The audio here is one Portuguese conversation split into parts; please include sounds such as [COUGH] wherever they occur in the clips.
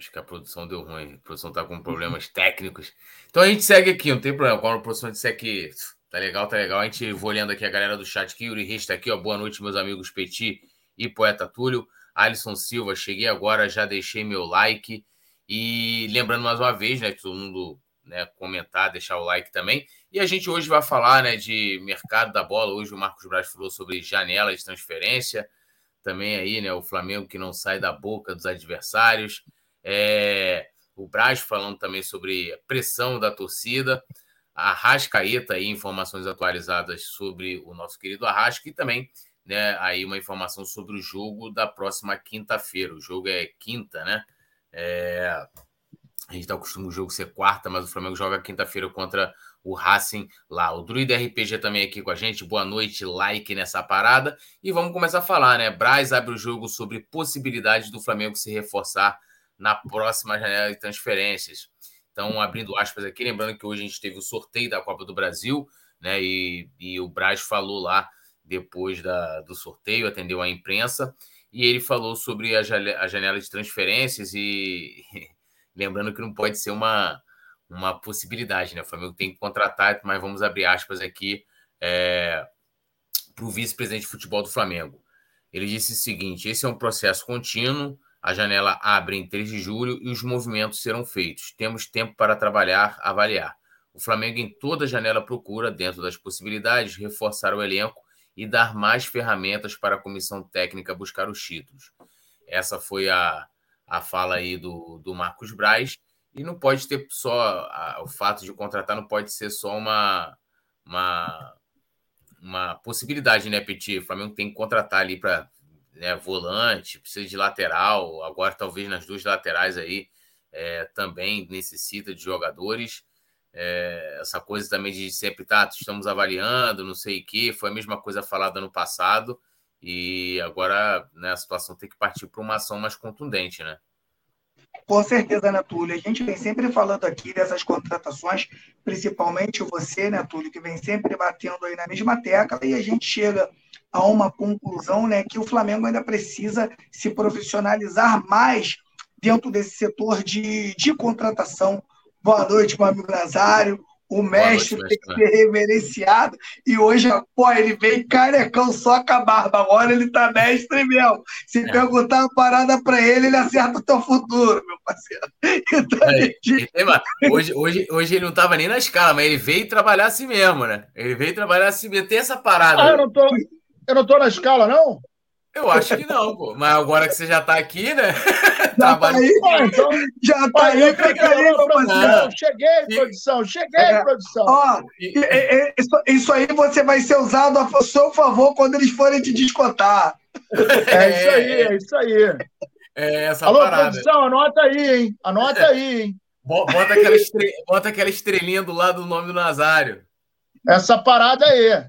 Acho que a produção deu ruim. A produção tá com problemas técnicos. Então a gente segue aqui, não tem problema. Quando a produção disser que tá legal, tá legal, a gente vou olhando aqui a galera do chat aqui. Yuri Reis tá aqui, ó. Boa noite, meus amigos Petit e Poeta Túlio. Alisson Silva, cheguei agora, já deixei meu like. E lembrando mais uma vez, né, que todo mundo né, comentar, deixar o like também. E a gente hoje vai falar né, de mercado da bola. Hoje o Marcos Braz falou sobre janela de transferência. Também aí, né, o Flamengo que não sai da boca dos adversários. É, o Braz falando também sobre pressão da torcida, a aí, informações atualizadas sobre o nosso querido Arrasca e também né, aí uma informação sobre o jogo da próxima quinta-feira. O jogo é quinta, né? É, a gente está acostumado o jogo ser quarta, mas o Flamengo joga quinta-feira contra o Racing lá. O Druida RPG também aqui com a gente. Boa noite, like nessa parada. E vamos começar a falar, né? Braz abre o jogo sobre possibilidades do Flamengo se reforçar na próxima janela de transferências. Então, abrindo aspas aqui, lembrando que hoje a gente teve o sorteio da Copa do Brasil, né? E, e o Braz falou lá depois da, do sorteio, atendeu a imprensa, e ele falou sobre a, a janela de transferências e [LAUGHS] lembrando que não pode ser uma, uma possibilidade, né? O Flamengo tem que contratar, mas vamos abrir aspas aqui é, para o vice-presidente de futebol do Flamengo. Ele disse o seguinte: esse é um processo contínuo a janela abre em 3 de julho e os movimentos serão feitos. Temos tempo para trabalhar, avaliar. O Flamengo, em toda janela, procura, dentro das possibilidades, reforçar o elenco e dar mais ferramentas para a comissão técnica buscar os títulos. Essa foi a, a fala aí do, do Marcos Braz. E não pode ter só. A, o fato de contratar não pode ser só uma, uma, uma possibilidade, né, Petit? O Flamengo tem que contratar ali para né, volante, precisa de lateral, agora talvez nas duas laterais aí é, também necessita de jogadores. É, essa coisa também de sempre, tá, estamos avaliando, não sei o que, foi a mesma coisa falada no passado, e agora né, a situação tem que partir para uma ação mais contundente, né? Com certeza, né, Túlio? A gente vem sempre falando aqui dessas contratações, principalmente você, né, Túlio, que vem sempre batendo aí na mesma tecla, e a gente chega a uma conclusão né, que o Flamengo ainda precisa se profissionalizar mais dentro desse setor de, de contratação. Boa noite, meu amigo Nazário. O mestre noite, tem que ser reverenciado. E hoje, pô, ele vem carecão só com a barba. Agora ele tá mestre mesmo. Se é. perguntar uma parada para ele, ele acerta o teu futuro, meu parceiro. [LAUGHS] Então, é, gente... hoje, hoje, hoje ele não tava nem na escala, mas ele veio trabalhar assim mesmo, né? Ele veio trabalhar assim mesmo. Tem essa parada. Ah, eu não tô, eu não tô na escala, não? Eu acho que não, pô. Mas agora que você já tá aqui, né? [LAUGHS] Já tá aí, então, já tá aí, fica aí, produção. Cheguei, produção, cheguei, é, produção. Ó, isso, isso aí você vai ser usado a seu favor quando eles forem te descontar. É isso aí, é isso aí. É essa Alô, parada. produção, anota aí, hein? Anota aí, hein? Bota aquela, estre... Bota aquela estrelinha do lado do nome do Nazário. Essa parada aí.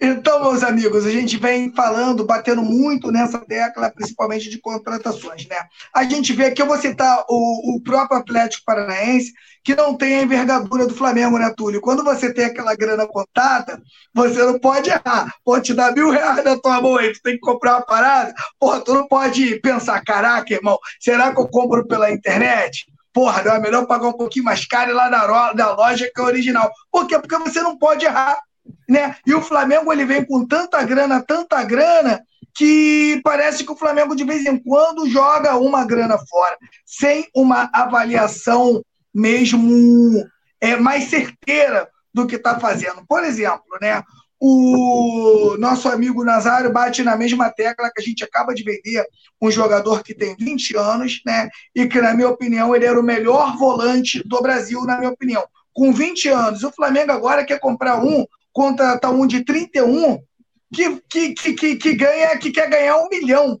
Então, meus amigos, a gente vem falando, batendo muito nessa tecla, principalmente de contratações, né? A gente vê aqui, eu vou citar o, o próprio Atlético Paranaense, que não tem a envergadura do Flamengo, né, Túlio? Quando você tem aquela grana contada, você não pode errar. Pode te dar mil reais na tua mão aí, tu tem que comprar uma parada. Porra, tu não pode pensar, caraca, irmão, será que eu compro pela internet? Porra, não é melhor pagar um pouquinho mais caro e lá na loja que é original. Por quê? Porque você não pode errar né? E o Flamengo ele vem com tanta grana, tanta grana, que parece que o Flamengo de vez em quando joga uma grana fora, sem uma avaliação mesmo é, mais certeira do que está fazendo. Por exemplo, né? O nosso amigo Nazário bate na mesma tecla que a gente acaba de vender um jogador que tem 20 anos, né? E que, na minha opinião, ele era o melhor volante do Brasil, na minha opinião. Com 20 anos. O Flamengo agora quer comprar um contratar um de 31 que, que, que, que, ganha, que quer ganhar um milhão.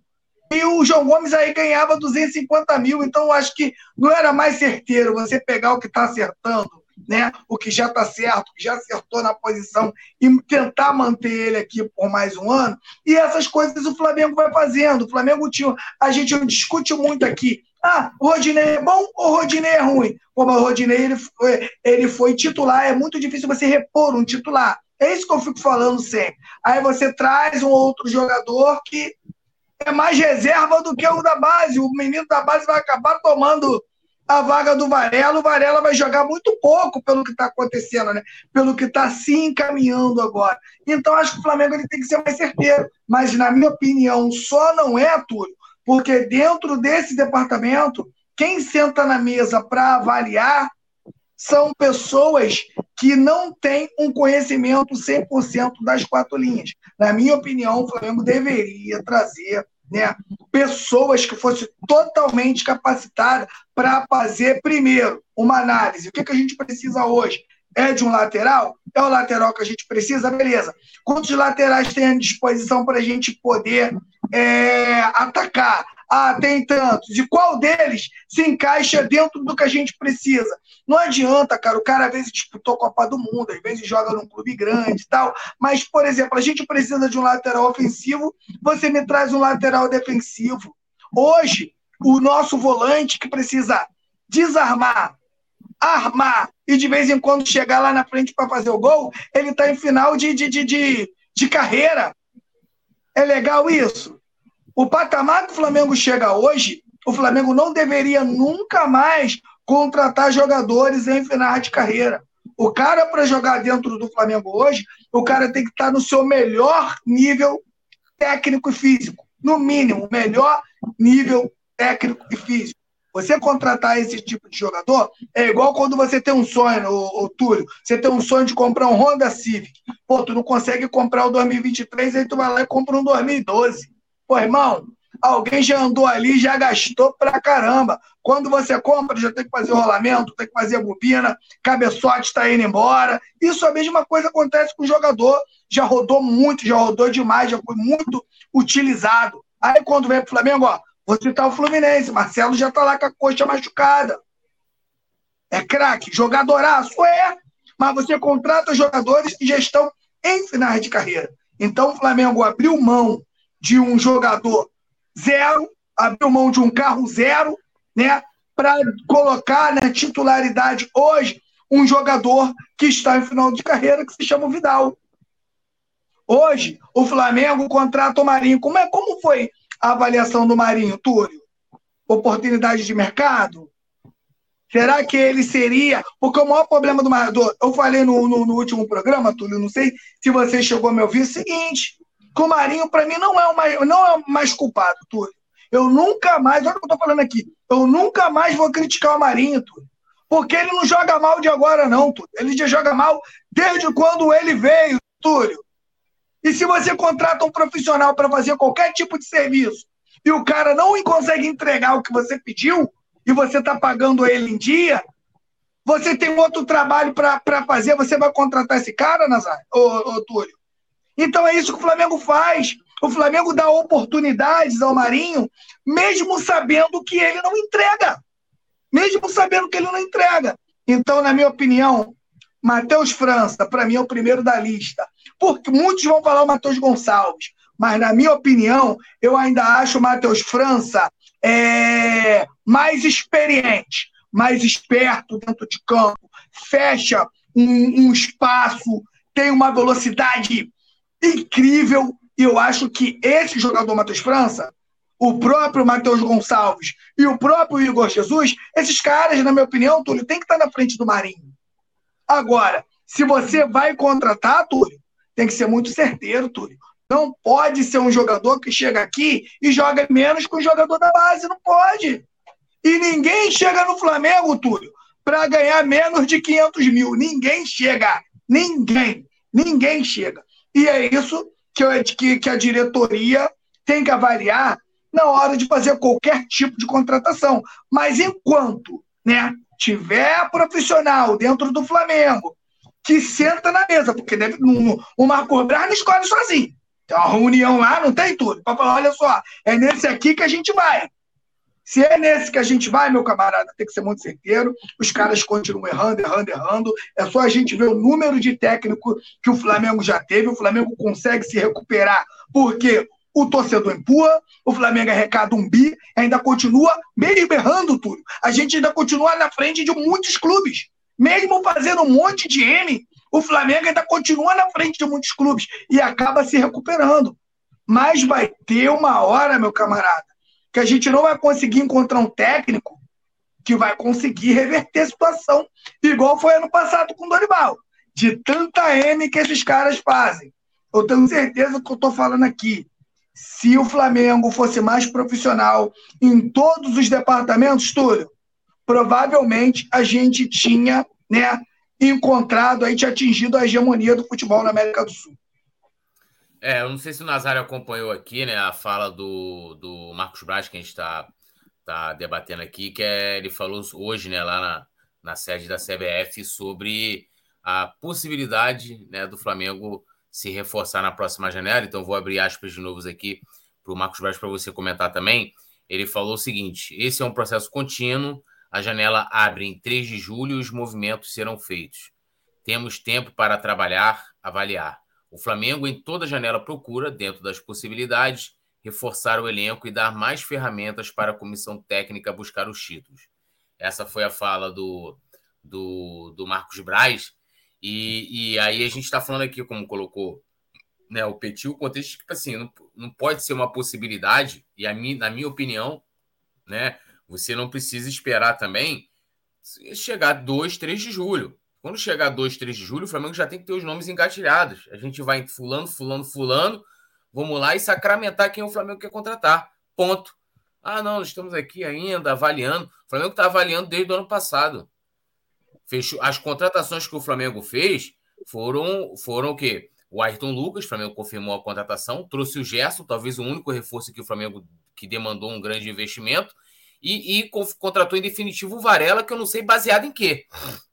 E o João Gomes aí ganhava 250 mil, então acho que não era mais certeiro você pegar o que está acertando, né? O que já está certo, o que já acertou na posição e tentar manter ele aqui por mais um ano. E essas coisas o Flamengo vai fazendo. O Flamengo tinha. A gente discute muito aqui. Ah, o Rodinei é bom ou o Rodinei é ruim? Como o Rodinei ele foi, ele foi titular, é muito difícil você repor um titular. É isso que eu fico falando sempre. Aí você traz um outro jogador que é mais reserva do que o da base. O menino da base vai acabar tomando a vaga do Varela. O Varela vai jogar muito pouco pelo que está acontecendo, né? Pelo que está se encaminhando agora. Então, acho que o Flamengo ele tem que ser mais certeiro. Mas, na minha opinião, só não é, Túlio, porque dentro desse departamento, quem senta na mesa para avaliar são pessoas que não têm um conhecimento 100% das quatro linhas. Na minha opinião, o Flamengo deveria trazer né, pessoas que fossem totalmente capacitadas para fazer, primeiro, uma análise. O que, que a gente precisa hoje? É de um lateral? É o lateral que a gente precisa? Beleza. Quantos laterais tem à disposição para a gente poder é, atacar? Ah, tem tantos. E qual deles se encaixa dentro do que a gente precisa? Não adianta, cara, o cara às vezes disputou Copa do Mundo, às vezes joga num clube grande e tal. Mas, por exemplo, a gente precisa de um lateral ofensivo, você me traz um lateral defensivo. Hoje, o nosso volante que precisa desarmar, armar e de vez em quando chegar lá na frente para fazer o gol, ele está em final de, de, de, de, de carreira. É legal isso? O patamar que o Flamengo chega hoje, o Flamengo não deveria nunca mais contratar jogadores em final de carreira. O cara, para jogar dentro do Flamengo hoje, o cara tem que estar no seu melhor nível técnico e físico. No mínimo, melhor nível técnico e físico. Você contratar esse tipo de jogador é igual quando você tem um sonho, o, o Túlio. Você tem um sonho de comprar um Honda Civic. Pô, tu não consegue comprar o 2023, aí tu vai lá e compra um 2012. Pô, irmão, alguém já andou ali, já gastou pra caramba. Quando você compra, já tem que fazer o rolamento, tem que fazer a bobina, cabeçote está indo embora. Isso a mesma coisa acontece com o jogador. Já rodou muito, já rodou demais, já foi muito utilizado. Aí quando vem pro Flamengo, ó, vou citar o Fluminense, Marcelo já tá lá com a coxa machucada. É craque, jogadoraço, é. Mas você contrata jogadores que já estão em finais de carreira. Então o Flamengo abriu mão de um jogador zero, abriu mão de um carro zero, né, para colocar na titularidade hoje um jogador que está em final de carreira que se chama Vidal. Hoje, o Flamengo contrata o Marinho. Como, é, como foi a avaliação do Marinho, Túlio? Oportunidade de mercado? Será que ele seria. Porque o maior problema do Maradona, eu falei no, no, no, último programa, Túlio, não sei se você chegou a me ouvir, é o seguinte: que o Marinho, para mim, não é, o mais, não é o mais culpado, Túlio. Eu nunca mais, olha o que eu estou falando aqui, eu nunca mais vou criticar o Marinho, Túlio. Porque ele não joga mal de agora, não, Túlio. Ele já joga mal desde quando ele veio, Túlio. E se você contrata um profissional para fazer qualquer tipo de serviço e o cara não consegue entregar o que você pediu e você está pagando ele em dia, você tem outro trabalho para fazer, você vai contratar esse cara, Nazar, ô, ô Túlio? Então é isso que o Flamengo faz. O Flamengo dá oportunidades ao Marinho, mesmo sabendo que ele não entrega. Mesmo sabendo que ele não entrega. Então, na minha opinião, Matheus França, para mim, é o primeiro da lista. Porque muitos vão falar o Matheus Gonçalves. Mas, na minha opinião, eu ainda acho o Matheus França é, mais experiente, mais esperto dentro de campo, fecha um, um espaço, tem uma velocidade incrível. E eu acho que esse jogador Matheus França, o próprio Matheus Gonçalves e o próprio Igor Jesus, esses caras, na minha opinião, Túlio, tem que estar na frente do Marinho. Agora, se você vai contratar, Túlio, tem que ser muito certeiro, Túlio. Não pode ser um jogador que chega aqui e joga menos que o jogador da base. Não pode. E ninguém chega no Flamengo, Túlio, para ganhar menos de 500 mil. Ninguém chega. Ninguém. Ninguém chega. E é isso que, eu, que, que a diretoria tem que avaliar na hora de fazer qualquer tipo de contratação. Mas enquanto né, tiver profissional dentro do Flamengo que senta na mesa, porque deve, no, o Marco Braz não escolhe sozinho. Tem uma reunião lá, não tem tudo. Para falar, olha só, é nesse aqui que a gente vai. Se é nesse que a gente vai, meu camarada, tem que ser muito certeiro. Os caras continuam errando, errando, errando. É só a gente ver o número de técnico que o Flamengo já teve. O Flamengo consegue se recuperar porque o torcedor empurra, o Flamengo arrecada um bi, ainda continua, mesmo errando tudo. A gente ainda continua na frente de muitos clubes. Mesmo fazendo um monte de M, o Flamengo ainda continua na frente de muitos clubes e acaba se recuperando. Mas vai ter uma hora, meu camarada, que a gente não vai conseguir encontrar um técnico que vai conseguir reverter a situação, igual foi ano passado com o Dorival. De tanta M que esses caras fazem. Eu tenho certeza que eu estou falando aqui. Se o Flamengo fosse mais profissional em todos os departamentos, Túlio, provavelmente a gente tinha né, encontrado, a gente atingido a hegemonia do futebol na América do Sul. É, eu não sei se o Nazário acompanhou aqui, né, a fala do, do Marcos Braz, que a gente está tá debatendo aqui, que é, ele falou hoje, né, lá na, na sede da CBF, sobre a possibilidade né, do Flamengo se reforçar na próxima janela. Então, vou abrir aspas de novo aqui para o Marcos Braz para você comentar também. Ele falou o seguinte: esse é um processo contínuo, a janela abre em 3 de julho e os movimentos serão feitos. Temos tempo para trabalhar, avaliar. O Flamengo, em toda janela, procura, dentro das possibilidades, reforçar o elenco e dar mais ferramentas para a comissão técnica buscar os títulos. Essa foi a fala do, do, do Marcos Braz. E, e aí a gente está falando aqui, como colocou né, o Petit, o contexto, tipo assim, não, não pode ser uma possibilidade, e a mim, na minha opinião, né, você não precisa esperar também chegar 2, 3 de julho. Quando chegar 2, 3 de julho, o Flamengo já tem que ter os nomes engatilhados. A gente vai fulano, fulano, fulano, vamos lá e sacramentar quem o Flamengo quer contratar. Ponto. Ah, não, estamos aqui ainda avaliando. O Flamengo está avaliando desde o ano passado. Fechou. As contratações que o Flamengo fez foram, foram o quê? O Ayrton Lucas, o Flamengo confirmou a contratação, trouxe o Gerson, talvez o único reforço que o Flamengo que demandou um grande investimento, e, e contratou em definitivo o Varela, que eu não sei baseado em quê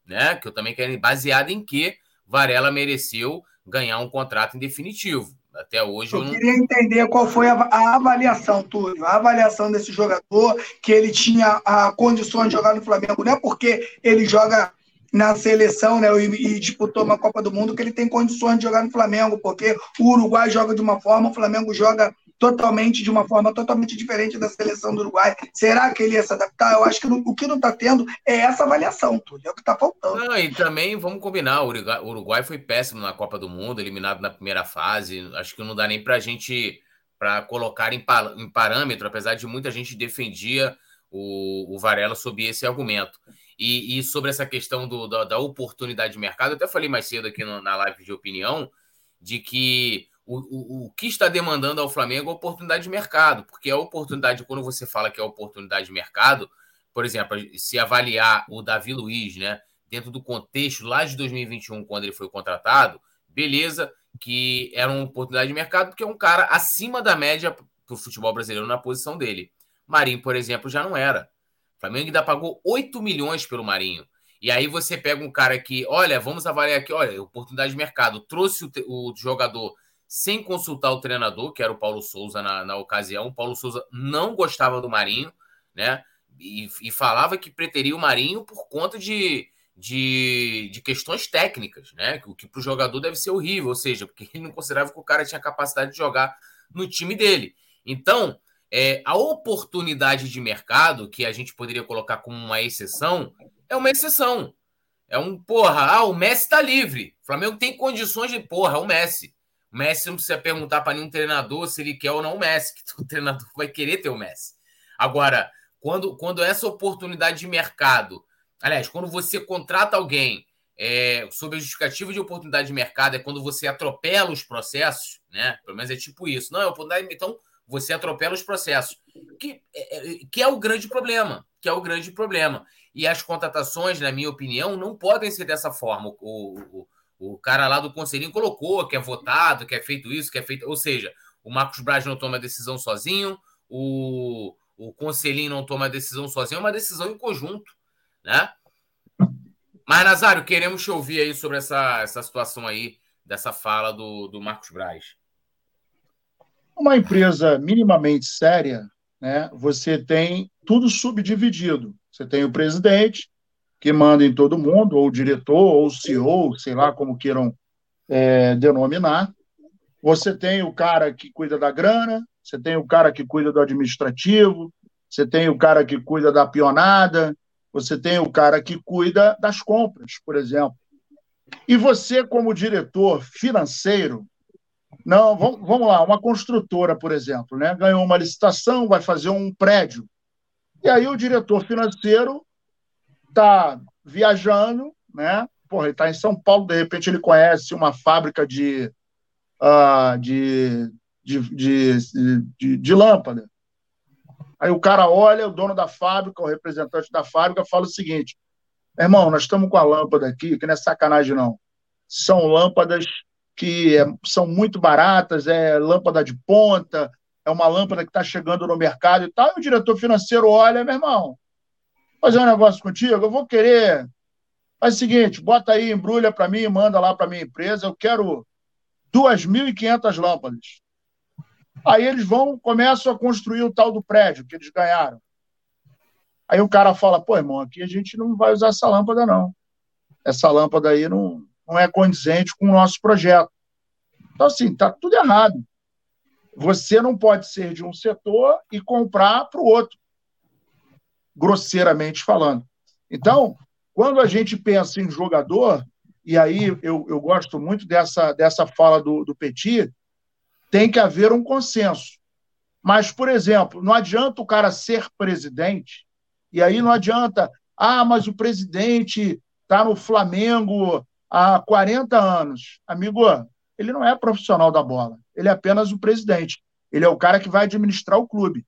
né? Que eu também quero baseado em que Varela mereceu ganhar um contrato em definitivo. Até hoje eu, eu não... queria entender qual foi a, a, avaliação, Túlio, a avaliação desse jogador, que ele tinha a condições de jogar no Flamengo, não é porque ele joga na seleção, né, e, e, disputou uma Copa do Mundo, que ele tem condições de jogar no Flamengo, porque o Uruguai joga de uma forma, o Flamengo joga totalmente de uma forma totalmente diferente da seleção do Uruguai. Será que ele ia se adaptar? Eu acho que o que não está tendo é essa avaliação, tudo é o que está faltando. Não, e também vamos combinar, o Uruguai, foi péssimo na Copa do Mundo, eliminado na primeira fase. Acho que não dá nem para a gente para colocar em, em, parâmetro, apesar de muita gente defendia o, o Varela sob esse argumento. E, e sobre essa questão do, da, da, oportunidade de mercado, eu até falei mais cedo aqui no, na live de opinião, de que o, o, o que está demandando ao Flamengo é oportunidade de mercado, porque a oportunidade, quando você fala que é oportunidade de mercado, por exemplo, se avaliar o Davi Luiz, né, dentro do contexto lá de 2021, quando ele foi contratado, beleza, que era uma oportunidade de mercado, porque é um cara acima da média para o futebol brasileiro na posição dele. Marinho, por exemplo, já não era. O Flamengo ainda pagou 8 milhões pelo Marinho. E aí você pega um cara que, olha, vamos avaliar aqui, olha, oportunidade de mercado, trouxe o, o jogador sem consultar o treinador, que era o Paulo Souza na, na ocasião. O Paulo Souza não gostava do Marinho, né? E, e falava que preteria o Marinho por conta de, de, de questões técnicas, né? O que para o jogador deve ser horrível, ou seja, porque ele não considerava que o cara tinha capacidade de jogar no time dele. Então, é, a oportunidade de mercado, que a gente poderia colocar como uma exceção, é uma exceção. É um, porra, ah, o Messi tá livre. O Flamengo tem condições de, porra, é o Messi. O Messi não precisa perguntar para nenhum treinador se ele quer ou não o Messi, que [LAUGHS] o treinador vai querer ter o Messi. Agora, quando, quando essa oportunidade de mercado, aliás, quando você contrata alguém é, sob a justificativa de oportunidade de mercado, é quando você atropela os processos, né? Pelo menos é tipo isso. Não, é oportunidade, então você atropela os processos, que é, é, que é o grande problema, que é o grande problema. E as contratações, na minha opinião, não podem ser dessa forma. O, o, o cara lá do conselhinho colocou que é votado, que é feito isso, que é feito. Ou seja, o Marcos Braz não toma decisão sozinho, o, o conselhinho não toma decisão sozinho, é uma decisão em conjunto, né? Mas, Nazário, queremos te ouvir aí sobre essa, essa situação aí, dessa fala do, do Marcos Braz. Uma empresa minimamente séria, né, você tem tudo subdividido. Você tem o presidente, que manda em todo mundo, ou o diretor, ou o CEO, sei lá como queiram é, denominar. Você tem o cara que cuida da grana, você tem o cara que cuida do administrativo, você tem o cara que cuida da pionada, você tem o cara que cuida das compras, por exemplo. E você, como diretor financeiro, Não, vamos, lá, uma construtora, por exemplo, né? ganhou uma licitação, vai fazer um prédio. E aí o diretor financeiro está viajando, né? Porra, ele está em São Paulo, de repente ele conhece uma fábrica de, uh, de, de, de, de, de lâmpada. Aí o cara olha, o dono da fábrica, o representante da fábrica, fala o seguinte: irmão, nós estamos com a lâmpada aqui, que não é sacanagem, não. São lâmpadas que é, são muito baratas, é lâmpada de ponta, é uma lâmpada que está chegando no mercado e tal. E o diretor financeiro olha, meu irmão, fazer um negócio contigo, eu vou querer. Faz o seguinte, bota aí, embrulha para mim, manda lá para minha empresa, eu quero 2.500 lâmpadas. Aí eles vão, começam a construir o tal do prédio que eles ganharam. Aí o cara fala, pô, irmão, aqui a gente não vai usar essa lâmpada, não. Essa lâmpada aí não, não é condizente com o nosso projeto. Então, assim, está tudo errado. Você não pode ser de um setor e comprar para o outro, grosseiramente falando. Então, quando a gente pensa em jogador, e aí eu, eu gosto muito dessa, dessa fala do, do Petit, tem que haver um consenso. Mas, por exemplo, não adianta o cara ser presidente, e aí não adianta, ah, mas o presidente está no Flamengo há 40 anos. Amigo, ele não é profissional da bola, ele é apenas o presidente. Ele é o cara que vai administrar o clube.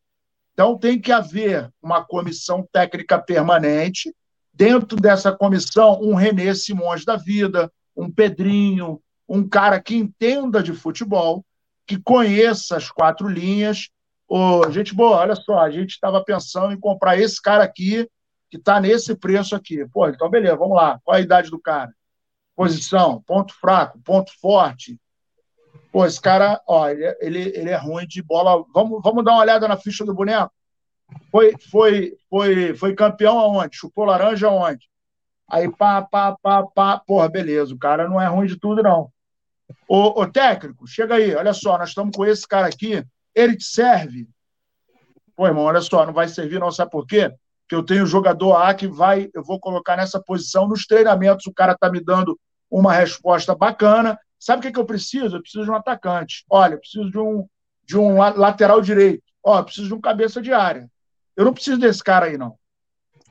Então tem que haver uma comissão técnica permanente. Dentro dessa comissão, um Renê Simões da vida, um Pedrinho, um cara que entenda de futebol, que conheça as quatro linhas. Ô, gente boa, olha só, a gente estava pensando em comprar esse cara aqui, que está nesse preço aqui. Pô, então beleza, vamos lá. Qual a idade do cara? posição, ponto fraco, ponto forte. Pô, esse cara, ó, ele, é, ele, ele é ruim de bola. Vamos, vamos dar uma olhada na ficha do boneco? Foi, foi, foi, foi campeão aonde? Chupou laranja aonde? Aí, pá, pá, pá, pá. Porra, beleza, o cara não é ruim de tudo, não. Ô, ô técnico, chega aí, olha só, nós estamos com esse cara aqui, ele te serve. Pô, irmão, olha só, não vai servir, não, sabe por quê? que eu tenho jogador A que vai, eu vou colocar nessa posição nos treinamentos, o cara está me dando uma resposta bacana. Sabe o que, que eu preciso? Eu preciso de um atacante. Olha, eu preciso de um, de um lateral direito. Ó, eu preciso de um cabeça de área. Eu não preciso desse cara aí, não.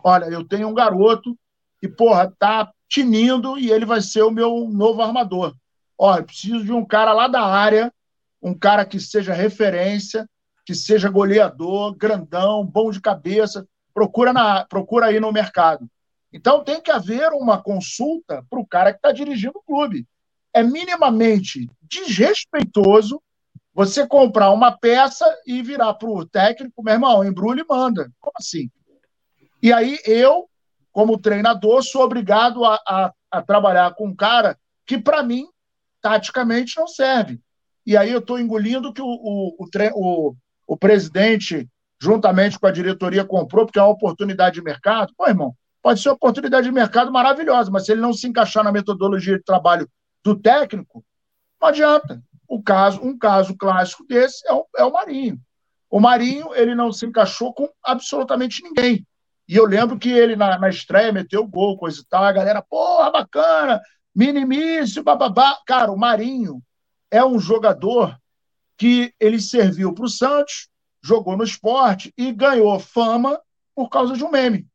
Olha, eu tenho um garoto que, porra, tá tinindo e ele vai ser o meu novo armador. Ó, eu preciso de um cara lá da área, um cara que seja referência, que seja goleador, grandão, bom de cabeça procura, na, procura aí no mercado. Então tem que haver uma consulta para o cara que está dirigindo o clube. É minimamente desrespeitoso você comprar uma peça e virar para o técnico, meu irmão, embrulha e manda. Como assim? E aí eu, como treinador, sou obrigado a, a, a trabalhar com um cara que, para mim, taticamente não serve. E aí eu estou engolindo que o, o, o, o, o presidente juntamente com a diretoria, comprou, porque é uma oportunidade de mercado. Pô, irmão, pode ser uma oportunidade de mercado maravilhosa, mas se ele não se encaixar na metodologia de trabalho do técnico, não adianta. O caso, um caso clássico desse é o, é o Marinho. O Marinho, ele não se encaixou com absolutamente ninguém. E eu lembro que ele, na, na estreia, meteu gol, coisa e tal, a galera, porra, bacana, minimício, bababá. Cara, o Marinho é um jogador que ele serviu para o Santos, jogou no esporte e ganhou fama por causa de um meme.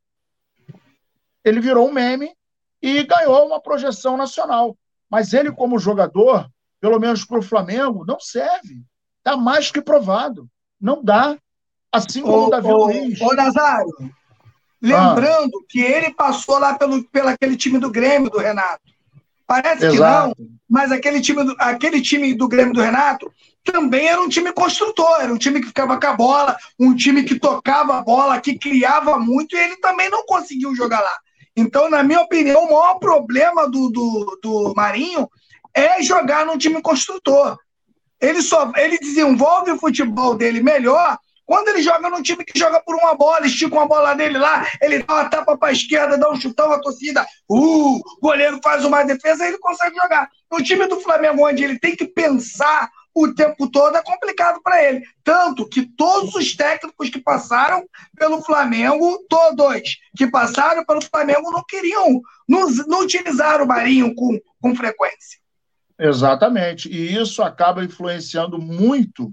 Ele virou um meme e ganhou uma projeção nacional. Mas ele, como jogador, pelo menos para o Flamengo, não serve. Está mais que provado. Não dá. Assim como ô, o Davi ô, Luiz. Ô, Nazário, lembrando ah. que ele passou lá pelo, pelo aquele time do Grêmio, do Renato. Parece Exato. que não, mas aquele time, do, aquele time do Grêmio do Renato também era um time construtor, era um time que ficava com a bola, um time que tocava a bola, que criava muito, e ele também não conseguiu jogar lá. Então, na minha opinião, o maior problema do, do, do Marinho é jogar num time construtor. Ele só ele desenvolve o futebol dele melhor quando ele joga num time que joga por uma bola, estica uma bola dele lá, ele dá uma tapa para a esquerda, dá um chutão, a torcida, uh, o goleiro faz uma defesa, ele consegue jogar. No time do Flamengo, onde ele tem que pensar o tempo todo, é complicado para ele. Tanto que todos os técnicos que passaram pelo Flamengo, todos que passaram pelo Flamengo, não queriam, não, não utilizaram o Marinho com, com frequência. Exatamente. E isso acaba influenciando muito,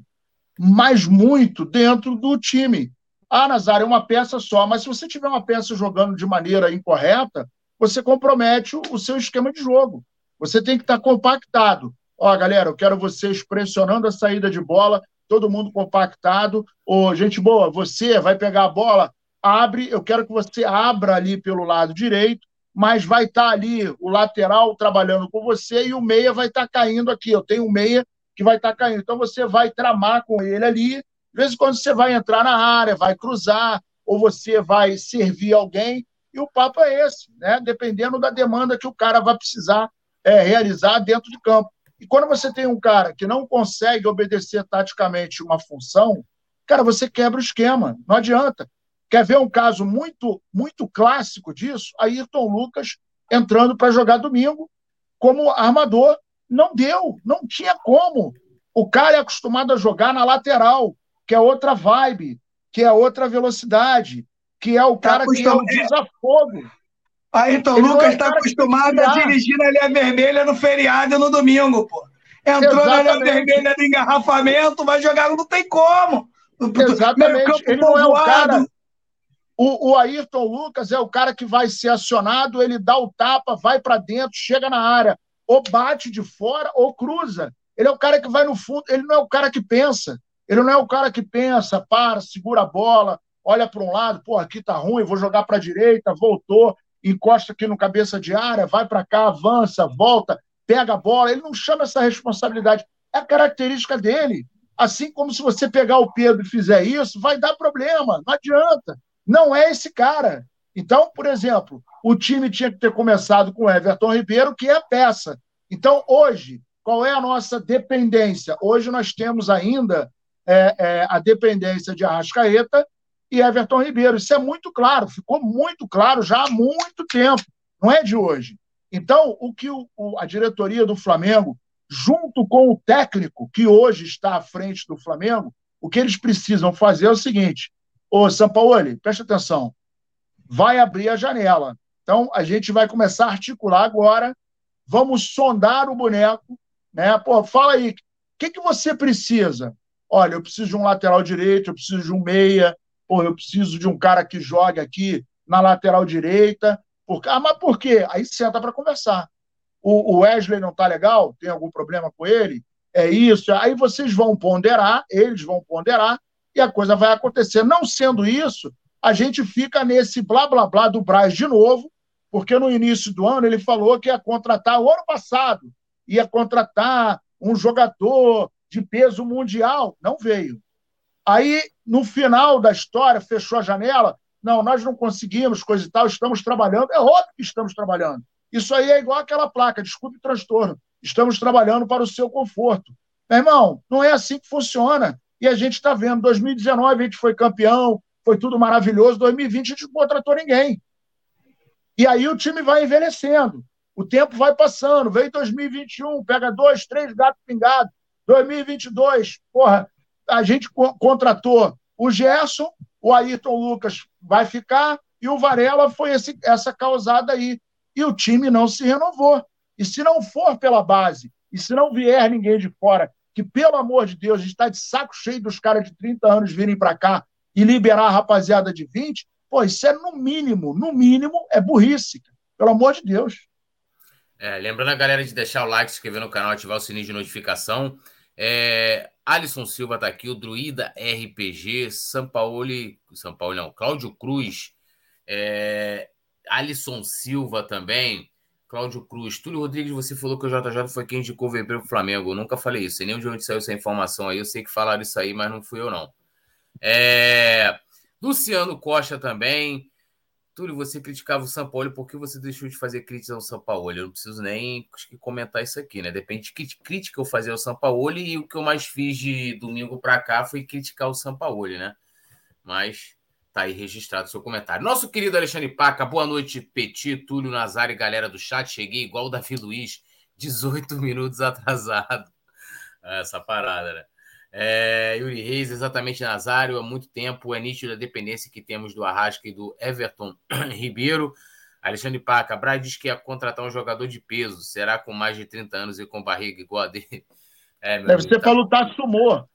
mas muito, dentro do time. Ah, Nazário, é uma peça só, mas se você tiver uma peça jogando de maneira incorreta, você compromete o seu esquema de jogo. Você tem que estar compactado. Ó, galera, eu quero vocês pressionando a saída de bola, todo mundo compactado. Ô, gente boa, você vai pegar a bola, abre, eu quero que você abra ali pelo lado direito, mas vai estar tá ali o lateral trabalhando com você e o meia vai estar tá caindo aqui. Eu tenho um meia que vai estar tá caindo. Então você vai tramar com ele ali. De vez em quando você vai entrar na área, vai cruzar, ou você vai servir alguém. E o papo é esse, né? Dependendo da demanda que o cara vai precisar é, realizar dentro de campo. E quando você tem um cara que não consegue obedecer taticamente uma função, cara, você quebra o esquema. Não adianta. Quer ver um caso muito, muito clássico disso? Ayrton Lucas entrando para jogar domingo como armador. Não deu, não tinha como. O cara é acostumado a jogar na lateral, que é outra vibe, que é outra velocidade, que é o tá cara que é o desafogo. Ayrton Ele Lucas está acostumado a dirigir na linha vermelha no feriado e no domingo, pô. Entrou Exatamente. na linha vermelha do engarrafamento, vai jogar, não tem como. Exatamente. Ele não é o cara o, o Ayrton Lucas é o cara que vai ser acionado, ele dá o tapa, vai para dentro, chega na área, ou bate de fora ou cruza. Ele é o cara que vai no fundo, ele não é o cara que pensa. Ele não é o cara que pensa, para, segura a bola, olha para um lado, pô, aqui tá ruim, vou jogar para a direita, voltou, encosta aqui no cabeça de área, vai para cá, avança, volta, pega a bola. Ele não chama essa responsabilidade. É característica dele. Assim como se você pegar o Pedro e fizer isso, vai dar problema, não adianta. Não é esse cara. Então, por exemplo, o time tinha que ter começado com o Everton Ribeiro, que é a peça. Então, hoje, qual é a nossa dependência? Hoje nós temos ainda é, é, a dependência de Arrascaeta e Everton Ribeiro. Isso é muito claro, ficou muito claro já há muito tempo, não é de hoje. Então, o que o, a diretoria do Flamengo, junto com o técnico que hoje está à frente do Flamengo, o que eles precisam fazer é o seguinte: Ô, Sampaoli, preste atenção. Vai abrir a janela. Então, a gente vai começar a articular agora. Vamos sondar o boneco. Né? Pô, fala aí, o que, que você precisa? Olha, eu preciso de um lateral direito, eu preciso de um meia, pô, eu preciso de um cara que jogue aqui na lateral direita. Por... Ah, mas por quê? Aí senta para conversar. O, o Wesley não está legal? Tem algum problema com ele? É isso. Aí vocês vão ponderar, eles vão ponderar, e a coisa vai acontecer. Não sendo isso, a gente fica nesse blá blá blá do Braz de novo, porque no início do ano ele falou que ia contratar, o ano passado, ia contratar um jogador de peso mundial. Não veio. Aí, no final da história, fechou a janela. Não, nós não conseguimos, coisa e tal, estamos trabalhando. É óbvio que estamos trabalhando. Isso aí é igual aquela placa, desculpe o transtorno. Estamos trabalhando para o seu conforto. Meu irmão, não é assim que funciona. E a gente está vendo, 2019 a gente foi campeão, foi tudo maravilhoso, 2020 a gente não contratou ninguém. E aí o time vai envelhecendo, o tempo vai passando, vem 2021, pega dois, três gatos pingados, 2022, porra, a gente co contratou o Gerson, o Ayrton Lucas vai ficar, e o Varela foi esse, essa causada aí. E o time não se renovou. E se não for pela base, e se não vier ninguém de fora que, pelo amor de Deus, a gente está de saco cheio dos caras de 30 anos virem para cá e liberar a rapaziada de 20, pô, isso é no mínimo, no mínimo, é burrice, pelo amor de Deus. É, lembrando a galera de deixar o like, se inscrever no canal, ativar o sininho de notificação. É, Alisson Silva está aqui, o Druida RPG, Sampaoli, São Paulo não, Cláudio Cruz, é, Alisson Silva também, Cláudio Cruz. Túlio Rodrigues, você falou que o JJ foi quem indicou o VP pro Flamengo. Eu nunca falei isso. Nem de onde saiu essa informação aí. Eu sei que falaram isso aí, mas não fui eu, não. É... Luciano Costa também. Túlio, você criticava o São Paulo, por que você deixou de fazer críticas ao São Paulo? Eu não preciso nem comentar isso aqui, né? Depende de que crítica eu fazia ao São Paulo e o que eu mais fiz de domingo para cá foi criticar o São Paulo, né? Mas Tá aí registrado o seu comentário. Nosso querido Alexandre Paca, boa noite, Petit, Túlio, Nazário e galera do chat. Cheguei igual o Davi Luiz, 18 minutos [LAUGHS] atrasado. Essa parada, né? É, Yuri Reis, exatamente Nazário, há muito tempo é nítido a dependência que temos do Arrasca e do Everton [CLEARS THROAT] Ribeiro. Alexandre Paca, Braz diz que ia contratar um jogador de peso. Será com mais de 30 anos e com barriga igual a dele? [LAUGHS] É, Deve amigo, ser tá... para lutar sumô.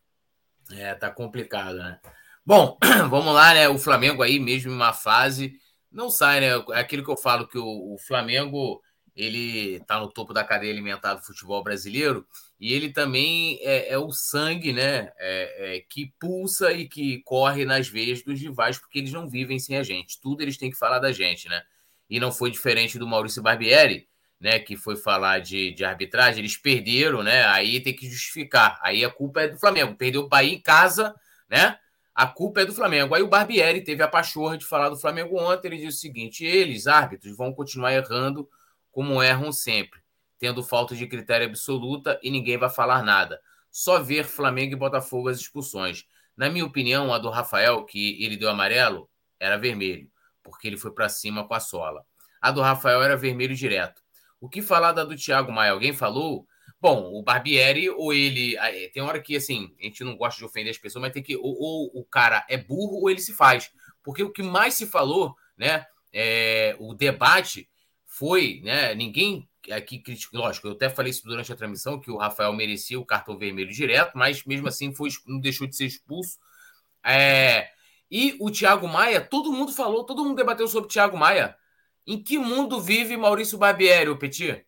É, tá complicado, né? Bom, [CLEARS THROAT] vamos lá, né? O Flamengo aí, mesmo em uma fase, não sai, né? É aquilo que eu falo que o, o Flamengo ele tá no topo da cadeia alimentar do futebol brasileiro e ele também é, é o sangue, né? É, é, que pulsa e que corre nas veias dos rivais, porque eles não vivem sem a gente. Tudo eles têm que falar da gente, né? E não foi diferente do Maurício Barbieri, né? Que foi falar de, de arbitragem. Eles perderam, né? Aí tem que justificar. Aí a culpa é do Flamengo. Perdeu o Bahia em casa, né? A culpa é do Flamengo. Aí o Barbieri teve a pachorra de falar do Flamengo ontem. Ele disse o seguinte: eles, árbitros, vão continuar errando como erram sempre tendo falta de critério absoluta e ninguém vai falar nada. Só ver Flamengo e Botafogo as expulsões. Na minha opinião, a do Rafael, que ele deu amarelo, era vermelho, porque ele foi para cima com a sola. A do Rafael era vermelho direto. O que falar da do Thiago Maia? Alguém falou? Bom, o Barbieri, ou ele. É, tem hora que, assim, a gente não gosta de ofender as pessoas, mas tem que. Ou, ou o cara é burro ou ele se faz. Porque o que mais se falou, né? É, o debate foi, né? Ninguém aqui criticou, lógico, eu até falei isso durante a transmissão, que o Rafael merecia o cartão vermelho direto, mas mesmo assim foi, não deixou de ser expulso. É, e o Thiago Maia, todo mundo falou, todo mundo debateu sobre o Thiago Maia. Em que mundo vive Maurício Barbieri, o Petit?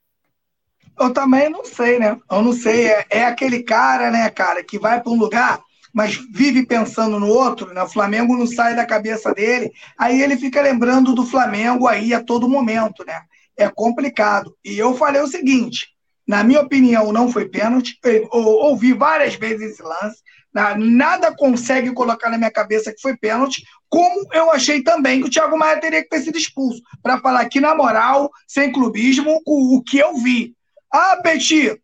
Eu também não sei, né? Eu não sei. É, é aquele cara, né, cara, que vai para um lugar, mas vive pensando no outro, né? O Flamengo não sai da cabeça dele. Aí ele fica lembrando do Flamengo aí a todo momento, né? É complicado. E eu falei o seguinte: na minha opinião, não foi pênalti. Eu ouvi várias vezes esse lance. Nada consegue colocar na minha cabeça que foi pênalti, como eu achei também que o Thiago Maia teria que ter sido expulso. Para falar aqui na moral, sem clubismo, o, o que eu vi. Ah, Petit,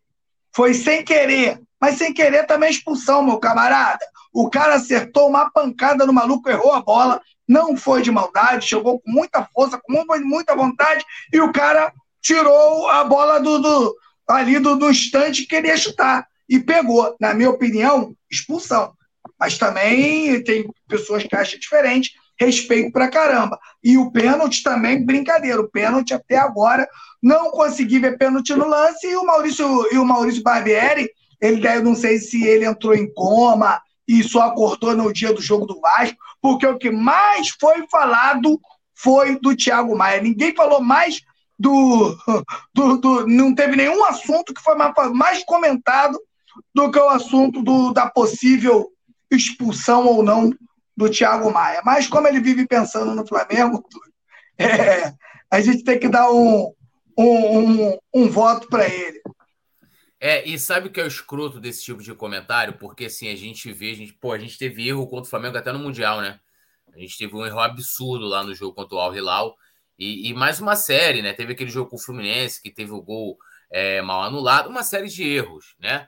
foi sem querer. Mas sem querer também é expulsão, meu camarada. O cara acertou uma pancada no maluco, errou a bola, não foi de maldade, chegou com muita força, com muita vontade, e o cara tirou a bola do, do ali do, do instante que queria chutar. E pegou. Na minha opinião, expulsão. Mas também tem pessoas que acham diferente, respeito pra caramba. E o pênalti também, brincadeira. O pênalti até agora, não consegui ver pênalti no lance, e o Maurício, e o Maurício Barbieri, ele não sei se ele entrou em coma, e só acordou no dia do jogo do Vasco, porque o que mais foi falado foi do Thiago Maia. Ninguém falou mais do, do, do, não teve nenhum assunto que foi mais, mais comentado do que o assunto do, da possível expulsão ou não do Thiago Maia. Mas como ele vive pensando no Flamengo, [LAUGHS] é, a gente tem que dar um, um, um, um voto para ele. É, e sabe o que é o escroto desse tipo de comentário? Porque assim, a gente vê, a gente, pô, a gente teve erro contra o Flamengo até no Mundial, né? A gente teve um erro absurdo lá no jogo contra o Al Hilal. E, e mais uma série, né? Teve aquele jogo com o Fluminense, que teve o gol é, mal anulado, uma série de erros, né?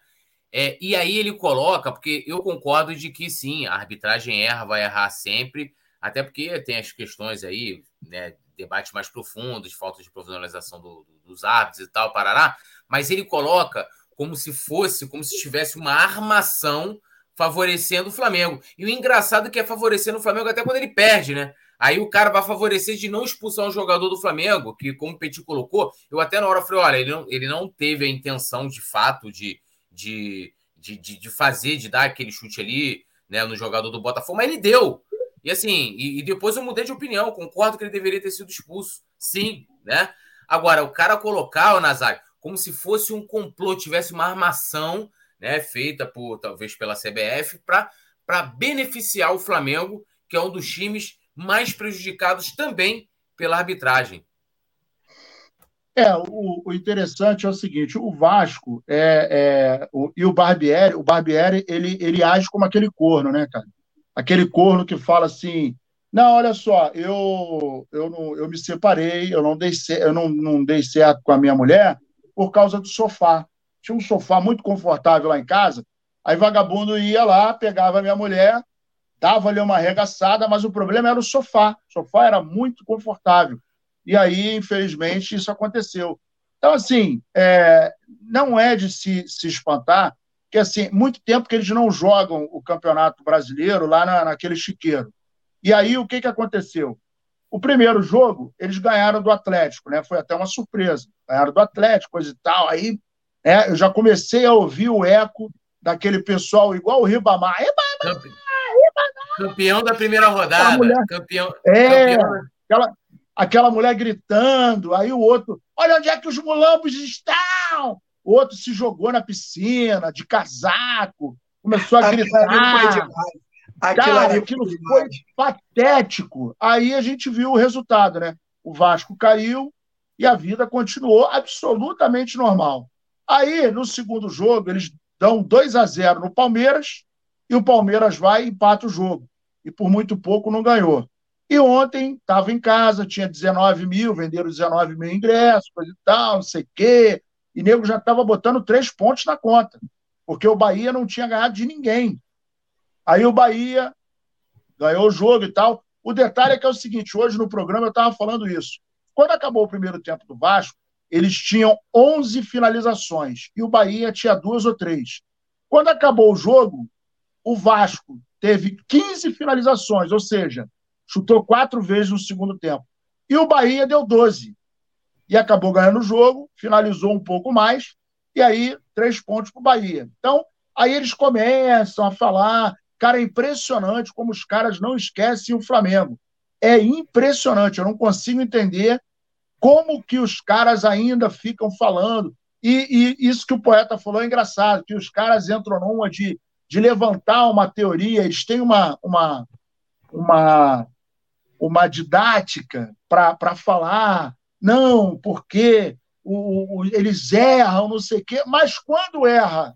É, e aí ele coloca, porque eu concordo de que sim, a arbitragem erra, vai errar sempre, até porque tem as questões aí, né? Debates mais profundos, falta de profissionalização do, do, dos árbitros e tal, parará. Mas ele coloca como se fosse, como se tivesse uma armação favorecendo o Flamengo. E o engraçado é que é favorecendo o Flamengo até quando ele perde, né? Aí o cara vai favorecer de não expulsar um jogador do Flamengo, que, como o Petit colocou, eu até na hora falei: olha, ele não, ele não teve a intenção de fato de, de, de, de fazer, de dar aquele chute ali né, no jogador do Botafogo, mas ele deu. E assim, e, e depois eu mudei de opinião, concordo que ele deveria ter sido expulso. Sim, né? Agora, o cara colocar o Nazário, como se fosse um complô, tivesse uma armação né, feita por talvez pela CBF para beneficiar o Flamengo, que é um dos times mais prejudicados também pela arbitragem. É, o, o interessante é o seguinte: o Vasco é, é o, e o Barbieri, o Barbieri ele, ele age como aquele corno, né, cara? Aquele corno que fala assim: não, olha só, eu, eu, não, eu me separei, eu não dei, eu não, não dei certo com a minha mulher, por causa do sofá. Tinha um sofá muito confortável lá em casa. Aí vagabundo ia lá, pegava a minha mulher, dava-lhe uma arregaçada, mas o problema era o sofá. O sofá era muito confortável. E aí, infelizmente, isso aconteceu. Então, assim, é, não é de se, se espantar que, assim, muito tempo que eles não jogam o Campeonato Brasileiro lá na, naquele chiqueiro. E aí, o que, que aconteceu? O primeiro jogo, eles ganharam do Atlético, né? Foi até uma surpresa. Ganharam do Atlético, coisa e tal. Aí né, eu já comecei a ouvir o eco daquele pessoal igual o Ribamar. Ribamar! Ribamar! Campeão da primeira rodada. Mulher... Campeão. É, campeão... Aquela, aquela mulher gritando. Aí o outro, olha onde é que os mulambos estão! O outro se jogou na piscina, de casaco, começou a gritar. Aquilo, Cara, aquilo foi patético. Aí a gente viu o resultado, né? O Vasco caiu e a vida continuou absolutamente normal. Aí, no segundo jogo, eles dão 2 a 0 no Palmeiras e o Palmeiras vai e empata o jogo. E por muito pouco não ganhou. E ontem estava em casa, tinha 19 mil, venderam 19 mil ingressos, coisa e tal, não sei o quê. E nego já estava botando três pontos na conta, porque o Bahia não tinha ganhado de ninguém. Aí o Bahia ganhou o jogo e tal. O detalhe é que é o seguinte: hoje no programa eu estava falando isso. Quando acabou o primeiro tempo do Vasco, eles tinham 11 finalizações e o Bahia tinha duas ou três. Quando acabou o jogo, o Vasco teve 15 finalizações, ou seja, chutou quatro vezes no segundo tempo. E o Bahia deu 12. E acabou ganhando o jogo, finalizou um pouco mais, e aí três pontos para o Bahia. Então, aí eles começam a falar Cara, é impressionante como os caras não esquecem o Flamengo. É impressionante, eu não consigo entender como que os caras ainda ficam falando. E, e isso que o poeta falou é engraçado, que os caras entram numa de, de levantar uma teoria, eles têm uma, uma, uma, uma didática para falar, não, porque o, o, eles erram, não sei o quê, mas quando erra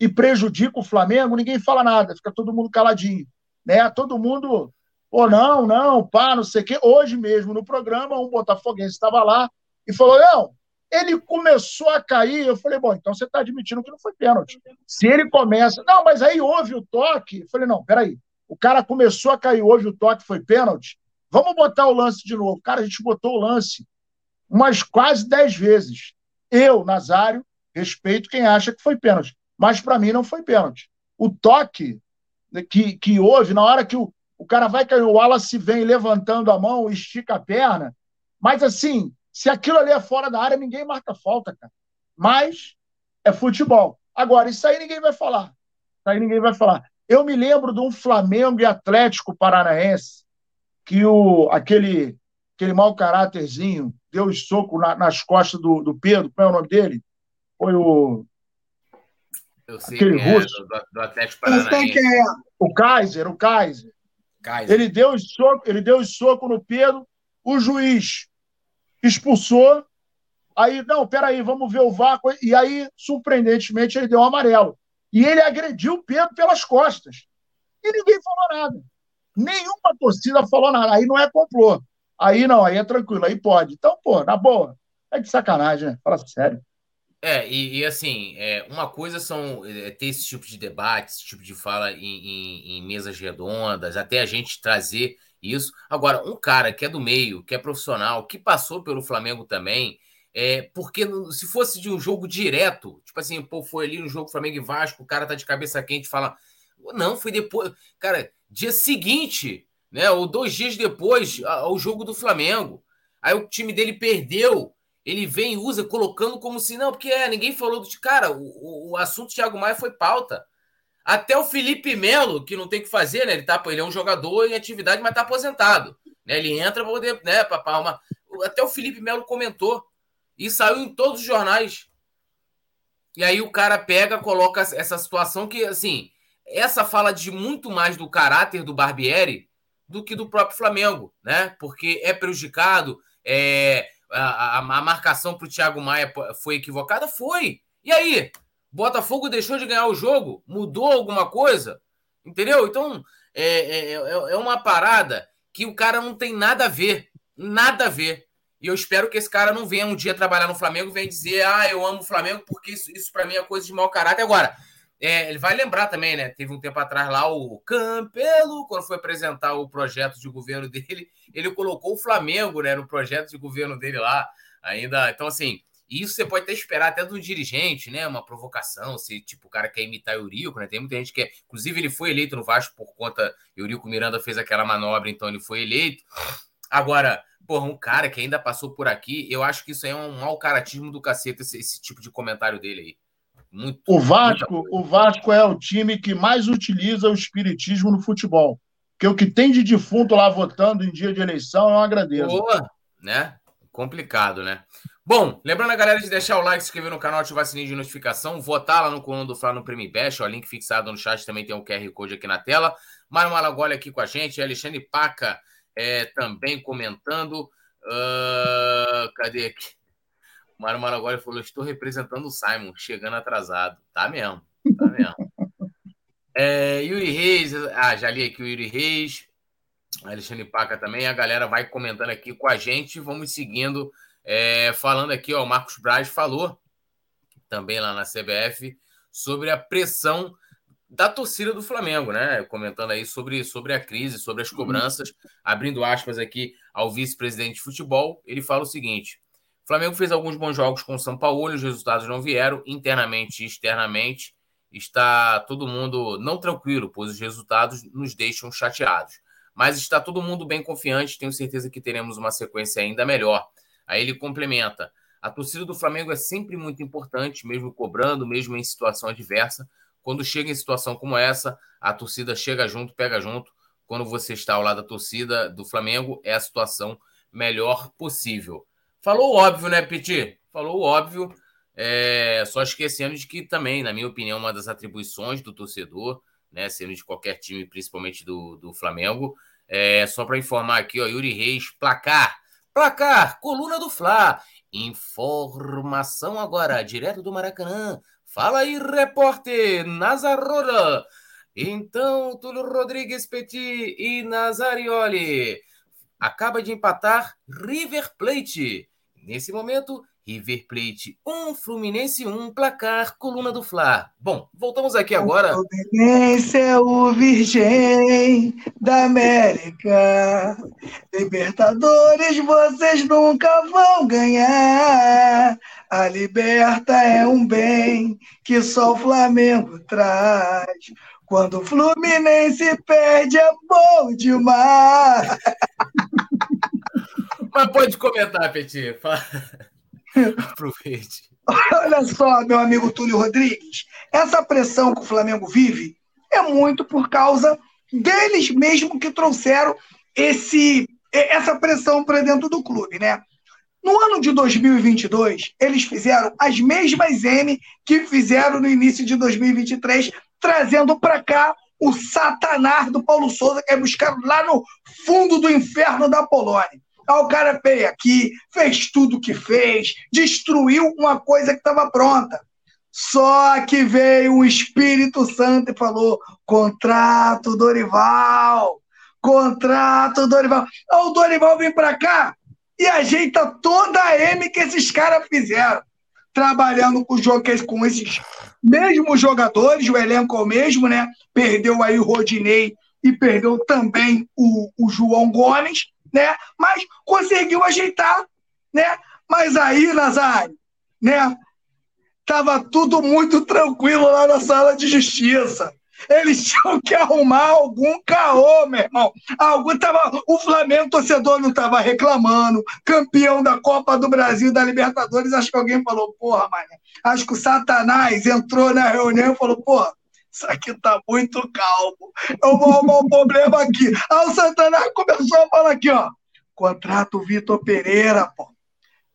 e prejudica o Flamengo, ninguém fala nada, fica todo mundo caladinho. Né? Todo mundo, ou oh, não, não, pá, não sei o quê. Hoje mesmo, no programa, um botafoguense estava lá e falou: não, ele começou a cair. Eu falei, bom, então você está admitindo que não foi pênalti. Se ele começa. Não, mas aí houve o toque. Eu falei, não, peraí. O cara começou a cair, houve o toque, foi pênalti. Vamos botar o lance de novo. Cara, a gente botou o lance umas quase dez vezes. Eu, Nazário, respeito quem acha que foi pênalti mas para mim não foi pênalti. O toque que, que houve, na hora que o, o cara vai cair, o Wallace vem levantando a mão, estica a perna, mas assim, se aquilo ali é fora da área, ninguém marca falta, cara. Mas é futebol. Agora, isso aí ninguém vai falar. Isso aí ninguém vai falar. Eu me lembro de um Flamengo e Atlético Paranaense que o, aquele, aquele mau caráterzinho deu soco na, nas costas do, do Pedro, qual é o nome dele? Foi o eu sei Aquele é, russo. É, do, do Atlético Paranaense. É. O Kaiser, o Kaiser. Kaiser. Ele deu o soco, ele deu o soco no Pedro, o juiz expulsou. Aí, não, peraí, vamos ver o vácuo. E aí, surpreendentemente, ele deu um amarelo. E ele agrediu o Pedro pelas costas. E ninguém falou nada. Nenhuma torcida falou nada. Aí não é complô. Aí não, aí é tranquilo, aí pode. Então, pô, na boa. É de sacanagem, né? Fala sério. É, e, e assim, é, uma coisa são é, ter esse tipo de debate, esse tipo de fala em, em, em, mesas redondas, até a gente trazer isso. Agora, um cara que é do meio, que é profissional, que passou pelo Flamengo também, é, porque se fosse de um jogo direto, tipo assim, pô, foi ali no jogo Flamengo e Vasco, o cara tá de cabeça quente fala, não, foi depois, cara, dia seguinte, né, ou dois dias depois, ao jogo do Flamengo. Aí o time dele perdeu ele vem e usa colocando como se não, porque é, ninguém falou do cara, o, o assunto Thiago Maia foi pauta. Até o Felipe Melo, que não tem o que fazer, né? Ele, tá, ele é um jogador em atividade, mas tá aposentado. Né? Ele entra para poder, né, para uma... Até o Felipe Melo comentou. E saiu em todos os jornais. E aí o cara pega, coloca essa situação que, assim, essa fala de muito mais do caráter do Barbieri do que do próprio Flamengo, né? Porque é prejudicado, é, a, a, a marcação para o Thiago Maia foi equivocada? Foi. E aí? Botafogo deixou de ganhar o jogo? Mudou alguma coisa? Entendeu? Então, é, é, é, é uma parada que o cara não tem nada a ver. Nada a ver. E eu espero que esse cara não venha um dia trabalhar no Flamengo e venha dizer, ah, eu amo o Flamengo porque isso, isso para mim é coisa de mau caráter. Agora, é, ele vai lembrar também, né? Teve um tempo atrás lá o Campelo, quando foi apresentar o projeto de governo [LAUGHS] dele, ele colocou o Flamengo, né, no projeto de governo dele lá. Ainda, então assim, isso você pode até esperar até do dirigente, né? Uma provocação, se tipo o cara quer imitar Eurico, né? Tem muita gente que, é, inclusive, ele foi eleito no Vasco por conta Eurico Miranda fez aquela manobra, então ele foi eleito. Agora, porra, um cara que ainda passou por aqui, eu acho que isso aí é um mau caratismo do cacete, esse, esse tipo de comentário dele aí. Muito, o Vasco, o Vasco é o time que mais utiliza o espiritismo no futebol. Porque o que tem de defunto lá votando em dia de eleição, eu agradeço. Boa, né? Complicado, né? Bom, lembrando a galera de deixar o like, se inscrever no canal, ativar o sininho de notificação, votar lá no coluna do Flá no Prêmio Best, o link fixado no chat também tem o um QR Code aqui na tela. Mário Malagoli aqui com a gente, Alexandre Paca é, também comentando. Uh, cadê aqui? Mário Malagoli falou: estou representando o Simon, chegando atrasado. Tá mesmo, tá mesmo. É, Yuri Reis, ah, já li aqui o Yuri Reis, Alexandre Paca também, a galera vai comentando aqui com a gente, vamos seguindo, é, falando aqui, ó, o Marcos Braz falou, também lá na CBF, sobre a pressão da torcida do Flamengo, né? Comentando aí sobre, sobre a crise, sobre as cobranças, abrindo aspas aqui ao vice-presidente de futebol, ele fala o seguinte: Flamengo fez alguns bons jogos com o São Paulo, os resultados não vieram, internamente e externamente está todo mundo não tranquilo, pois os resultados nos deixam chateados. Mas está todo mundo bem confiante, tenho certeza que teremos uma sequência ainda melhor. Aí ele complementa: a torcida do Flamengo é sempre muito importante, mesmo cobrando, mesmo em situação adversa. Quando chega em situação como essa, a torcida chega junto, pega junto. Quando você está ao lado da torcida do Flamengo, é a situação melhor possível. Falou o óbvio, né, Petit? Falou o óbvio. É, só esquecendo de que também, na minha opinião, uma das atribuições do torcedor, né, sendo de qualquer time, principalmente do, do Flamengo, é só para informar aqui, ó, Yuri Reis, placar, placar, coluna do Fla. Informação agora, direto do Maracanã. Fala aí, repórter Nazarora. Então, Túlio Rodrigues Petit e Nazarioli acaba de empatar River Plate. Nesse momento, River Plate 1, Fluminense 1, placar, coluna do Fla. Bom, voltamos aqui agora. O Fluminense é o virgem da América. Libertadores vocês nunca vão ganhar. A liberta é um bem que só o Flamengo traz. Quando o Fluminense perde é bom demais. [LAUGHS] Mas pode comentar, Petit. [LAUGHS] Aproveite. Olha só, meu amigo Túlio Rodrigues, essa pressão que o Flamengo vive é muito por causa deles mesmo que trouxeram esse, essa pressão para dentro do clube, né? No ano de 2022, eles fizeram as mesmas M que fizeram no início de 2023, trazendo para cá o satanás do Paulo Souza, que é buscado lá no fundo do inferno da Polônia. O cara veio aqui, fez tudo o que fez, destruiu uma coisa que estava pronta. Só que veio o Espírito Santo e falou: contrato Dorival, contrato Dorival. O Dorival vem para cá e ajeita toda a M que esses caras fizeram, trabalhando com, com esses mesmos jogadores, o elenco é o mesmo, né? Perdeu aí o Rodinei e perdeu também o, o João Gomes né? Mas conseguiu ajeitar, né? Mas aí, Nazário, né? Tava tudo muito tranquilo lá na sala de justiça. Eles [LAUGHS] tinham que arrumar algum caô, meu irmão. Algum tava, o Flamengo torcedor não estava reclamando, campeão da Copa do Brasil, da Libertadores. Acho que alguém falou, porra, mano. Acho que o Satanás entrou na reunião e falou, porra, isso aqui tá muito calmo. Eu vou arrumar um problema aqui. Aí o Santana começou a falar aqui, ó. Contrato Vitor Pereira, pô.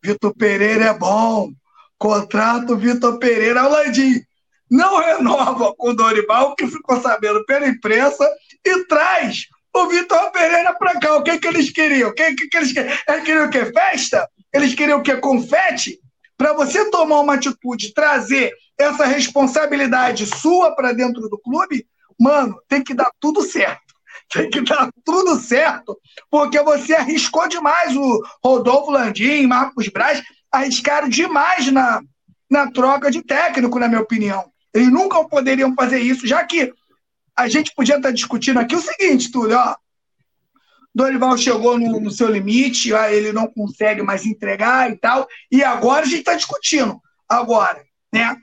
Vitor Pereira é bom. Contrato Vitor Pereira. O Landim não renova com o Dorival, que ficou sabendo pela imprensa, e traz o Vitor Pereira para cá. O que, que eles queriam? O que, que eles queriam? Eles queriam o quê? Festa? Eles queriam o quê? Confete? Para você tomar uma atitude, trazer essa responsabilidade sua para dentro do clube, mano, tem que dar tudo certo. [LAUGHS] Tem que dar tudo certo, porque você arriscou demais. O Rodolfo Landim, Marcos Braz arriscaram demais na, na troca de técnico, na minha opinião. Eles nunca poderiam fazer isso, já que a gente podia estar discutindo aqui o seguinte, Túlio, ó. Dorival chegou no, no seu limite, ele não consegue mais entregar e tal, e agora a gente está discutindo. Agora, né?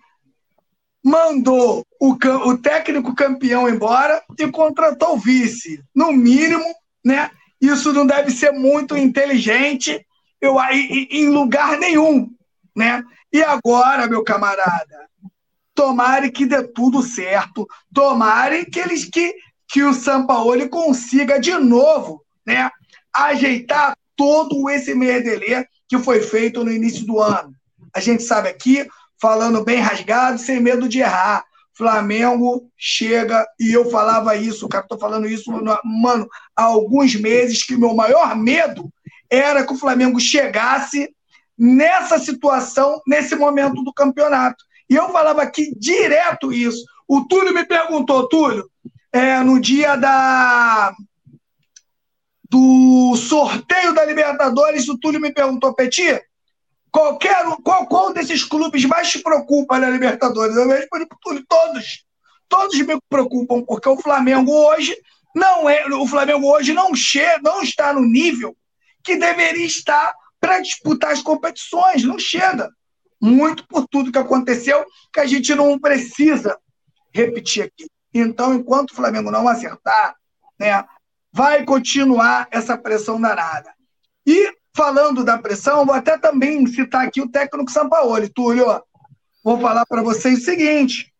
mandou o, o técnico campeão embora e contratou o vice, no mínimo, né? Isso não deve ser muito inteligente eu, em lugar nenhum, né? E agora, meu camarada, tomare que dê tudo certo, tomare que eles que, que o Sampaoli consiga de novo, né, ajeitar todo esse merdelê que foi feito no início do ano. A gente sabe aqui, falando bem rasgado, sem medo de errar. Flamengo chega, e eu falava isso, cara, tô falando isso, mano, há alguns meses, que meu maior medo era que o Flamengo chegasse nessa situação, nesse momento do campeonato. E eu falava aqui direto isso. O Túlio me perguntou, Túlio, é, no dia da do sorteio da Libertadores, o Túlio me perguntou, Petit, qualquer, qual, qual desses clubes mais te preocupa na Libertadores? Eu respondi para Túlio, todos. Todos me preocupam, porque o Flamengo hoje não é. O Flamengo hoje não, chega, não está no nível que deveria estar para disputar as competições. Não chega. Muito por tudo que aconteceu, que a gente não precisa repetir aqui. Então, enquanto o Flamengo não acertar, né, vai continuar essa pressão danada. E, falando da pressão, vou até também citar aqui o técnico Sampaoli. Túlio, vou falar para vocês o seguinte: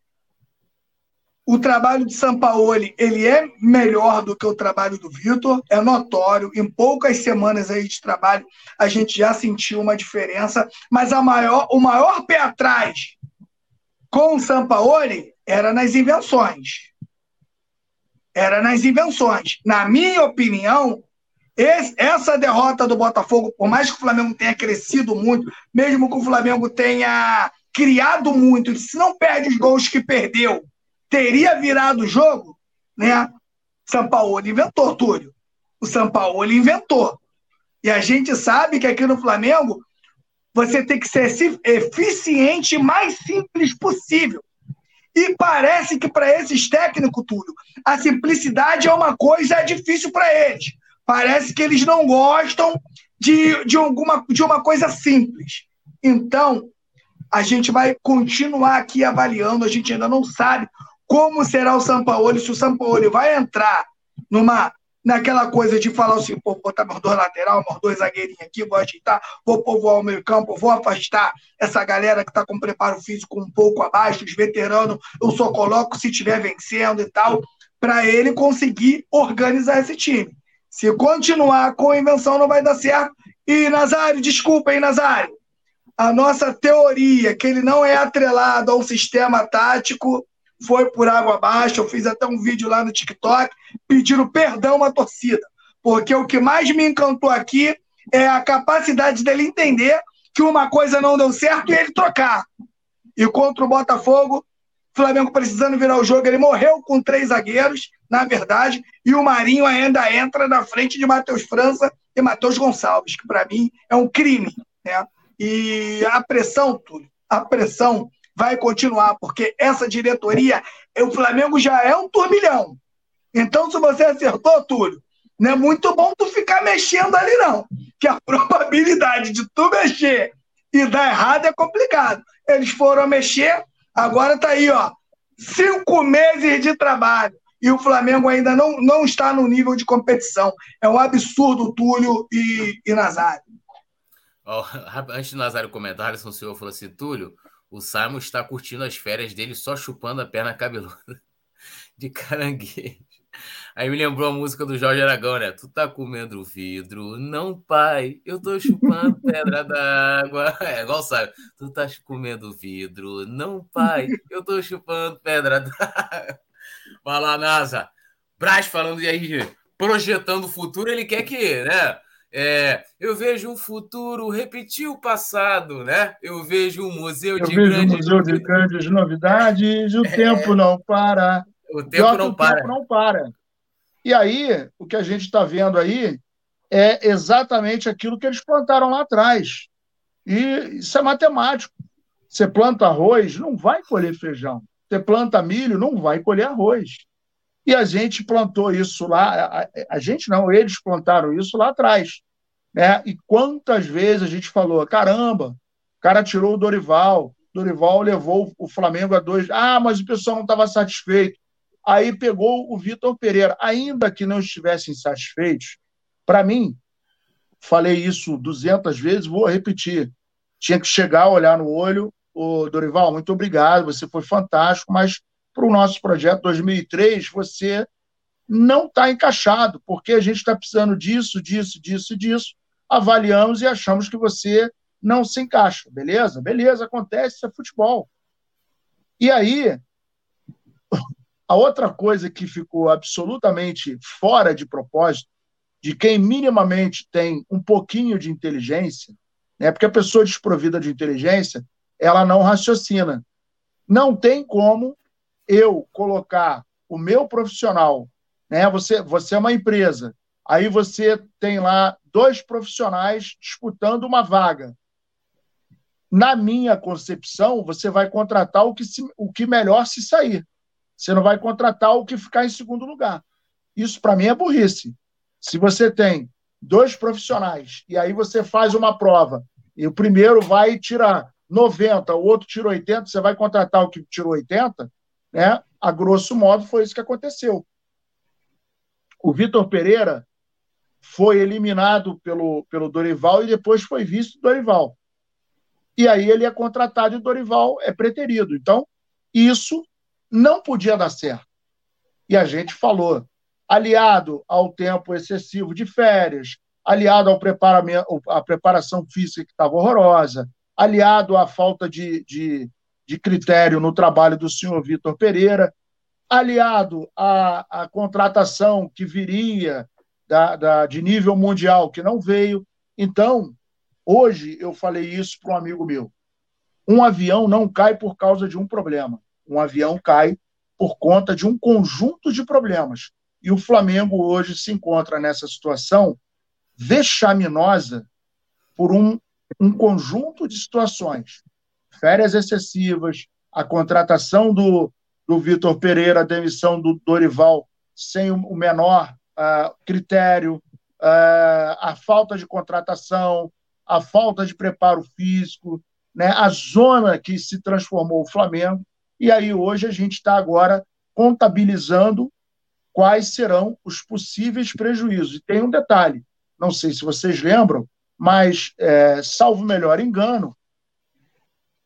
o trabalho de Sampaoli ele é melhor do que o trabalho do Vitor, é notório. Em poucas semanas aí de trabalho, a gente já sentiu uma diferença, mas a maior, o maior pé atrás com o Sampaoli era nas invenções. Era nas invenções. Na minha opinião, esse, essa derrota do Botafogo, por mais que o Flamengo tenha crescido muito, mesmo que o Flamengo tenha criado muito, se não perde os gols que perdeu teria virado o jogo, né? São Paulo inventou, Túlio. O São Paulo inventou. E a gente sabe que aqui no Flamengo você tem que ser eficiente e mais simples possível. E parece que para esses técnicos, Túlio, a simplicidade é uma coisa difícil para eles. Parece que eles não gostam de, de, alguma, de uma coisa simples. Então, a gente vai continuar aqui avaliando, a gente ainda não sabe como será o Sampaoli, se o Sampaoli vai entrar numa naquela coisa de falar assim, pô, botar meus dois lateral, meus dois zagueirinhos aqui, vou ajeitar, vou povoar o meio campo, vou afastar essa galera que está com preparo físico um pouco abaixo, os veteranos, eu só coloco se estiver vencendo e tal, para ele conseguir organizar esse time. Se continuar com a invenção, não vai dar certo. E, Nazário, desculpa, hein, Nazário? A nossa teoria, que ele não é atrelado a um sistema tático, foi por água abaixo. Eu fiz até um vídeo lá no TikTok pedindo perdão à torcida, porque o que mais me encantou aqui é a capacidade dele entender que uma coisa não deu certo e ele trocar. E contra o Botafogo, Flamengo precisando virar o jogo, ele morreu com três zagueiros, na verdade, e o Marinho ainda entra na frente de Matheus França e Matheus Gonçalves, que para mim é um crime. Né? E a pressão, Túlio, a pressão vai continuar, porque essa diretoria, o Flamengo já é um turbilhão. Então, se você acertou, Túlio, não é muito bom tu ficar mexendo ali, não. Que a [LAUGHS] probabilidade de tu mexer e dar errado é complicado. Eles foram mexer, agora tá aí, ó. Cinco meses de trabalho. E o Flamengo ainda não, não está no nível de competição. É um absurdo, Túlio e, e Nazário. Oh, [LAUGHS] antes do Nazário comentar, o senhor falou assim: Túlio, o Simon está curtindo as férias dele só chupando a perna cabeluda [LAUGHS] de caranguejo. Aí me lembrou a música do Jorge Aragão, né? Tu tá comendo vidro? Não, pai, eu tô chupando pedra d'água. [LAUGHS] É igual sabe. Tu tá comendo vidro? Não, pai, eu tô chupando pedra d'água. Vai lá, NASA. Braz falando de aí, projetando o futuro, ele quer que, né? É, eu vejo um futuro repetir o passado, né? Eu vejo um museu eu de vejo grandes... um museu de grandes novidades. O é... tempo não para. O tempo não o para. Tempo não para. E aí, o que a gente está vendo aí é exatamente aquilo que eles plantaram lá atrás. E isso é matemático. Você planta arroz, não vai colher feijão. Você planta milho, não vai colher arroz. E a gente plantou isso lá, a, a, gente não, eles plantaram isso lá atrás. Né? E quantas vezes a gente falou: caramba, o cara tirou o Dorival, Dorival levou o Flamengo a dois. Ah, mas o pessoal não estava satisfeito. Aí pegou o Vitor Pereira. Ainda que não estivessem satisfeitos, Para mim, falei isso 200 vezes, vou repetir. Tinha que chegar, olhar no olho, o Dorival, muito obrigado, você foi fantástico, mas para o nosso projeto 2003, você não está encaixado, porque a gente está precisando disso, disso, disso disso. Avaliamos e achamos que você não se encaixa. Beleza? Beleza, acontece, isso é futebol. E aí, a outra coisa que ficou absolutamente fora de propósito, de quem minimamente tem um pouquinho de inteligência, né? porque a pessoa desprovida de inteligência, ela não raciocina. Não tem como eu colocar o meu profissional né? Você, você é uma empresa, aí você tem lá dois profissionais disputando uma vaga. Na minha concepção, você vai contratar o que, se, o que melhor se sair. Você não vai contratar o que ficar em segundo lugar. Isso, para mim, é burrice. Se você tem dois profissionais e aí você faz uma prova e o primeiro vai tirar 90, o outro tira 80, você vai contratar o que tirou 80, né? A grosso modo foi isso que aconteceu. O Vitor Pereira foi eliminado pelo, pelo Dorival e depois foi visto Dorival. E aí ele é contratado e o Dorival é preterido. Então, isso não podia dar certo. E a gente falou, aliado ao tempo excessivo de férias, aliado ao preparamento, à preparação física que estava horrorosa, aliado à falta de, de, de critério no trabalho do senhor Vitor Pereira, aliado à, à contratação que viria da, da, de nível mundial, que não veio. Então, hoje eu falei isso para um amigo meu. Um avião não cai por causa de um problema. Um avião cai por conta de um conjunto de problemas. E o Flamengo hoje se encontra nessa situação vexaminosa por um, um conjunto de situações. Férias excessivas, a contratação do, do Vitor Pereira, a demissão do Dorival sem o menor uh, critério, uh, a falta de contratação, a falta de preparo físico, né, a zona que se transformou o Flamengo. E aí hoje a gente está agora contabilizando quais serão os possíveis prejuízos. E tem um detalhe, não sei se vocês lembram, mas, é, salvo melhor engano,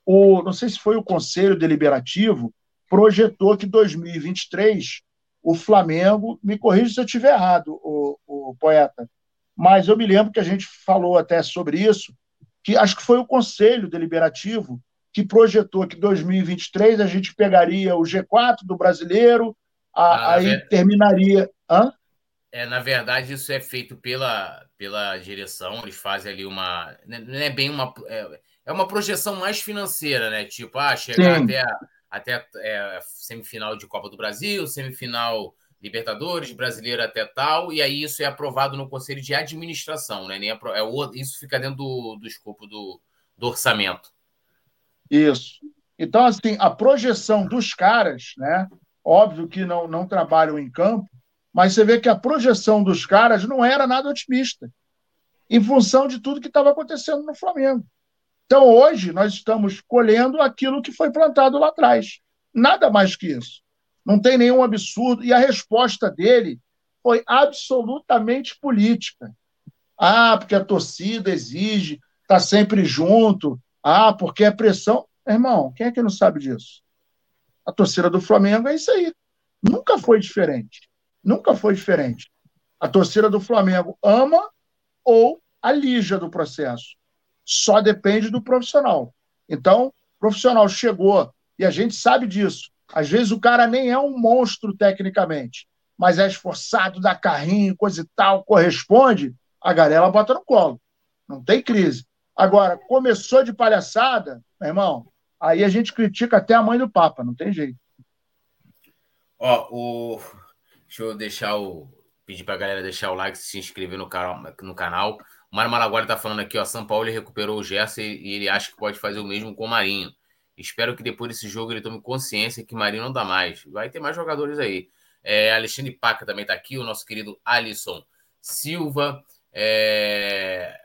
o, não sei se foi o Conselho Deliberativo projetou que 2023 o Flamengo, me corrija se eu estiver errado, o, o poeta, mas eu me lembro que a gente falou até sobre isso, que acho que foi o Conselho Deliberativo que projetou que 2023 a gente pegaria o G4 do brasileiro, a, ah, aí ver... terminaria. Hã? É, na verdade, isso é feito pela, pela direção, eles fazem ali uma. Não é bem uma. É, é uma projeção mais financeira, né? Tipo, ah, chegar Sim. até até é, semifinal de Copa do Brasil, semifinal Libertadores, brasileiro até tal, e aí isso é aprovado no Conselho de Administração, né? Nem é, isso fica dentro do, do escopo do, do orçamento. Isso. Então, assim, a projeção dos caras, né? Óbvio que não, não trabalham em campo, mas você vê que a projeção dos caras não era nada otimista, em função de tudo que estava acontecendo no Flamengo. Então, hoje, nós estamos colhendo aquilo que foi plantado lá atrás. Nada mais que isso. Não tem nenhum absurdo. E a resposta dele foi absolutamente política. Ah, porque a torcida exige, está sempre junto. Ah, porque é pressão. Irmão, quem é que não sabe disso? A torcida do Flamengo é isso aí. Nunca foi diferente. Nunca foi diferente. A torcida do Flamengo ama ou alija do processo só depende do profissional. Então, o profissional chegou, e a gente sabe disso. Às vezes o cara nem é um monstro tecnicamente, mas é esforçado, dá carrinho, coisa e tal, corresponde, a galera bota no colo. Não tem crise. Agora, começou de palhaçada, meu irmão, aí a gente critica até a mãe do Papa, não tem jeito. Ó, o... deixa eu deixar o. pedir pra galera deixar o like, se inscrever no canal. No canal. O Mário Malaguari está falando aqui, ó, São Paulo recuperou o Gerson e, ele acha que pode fazer o mesmo com o Marinho. Espero que depois desse jogo ele tome consciência que Marinho não dá mais. Vai ter mais jogadores aí. É, Alexandre Paca também está aqui, o nosso querido Alisson Silva. É...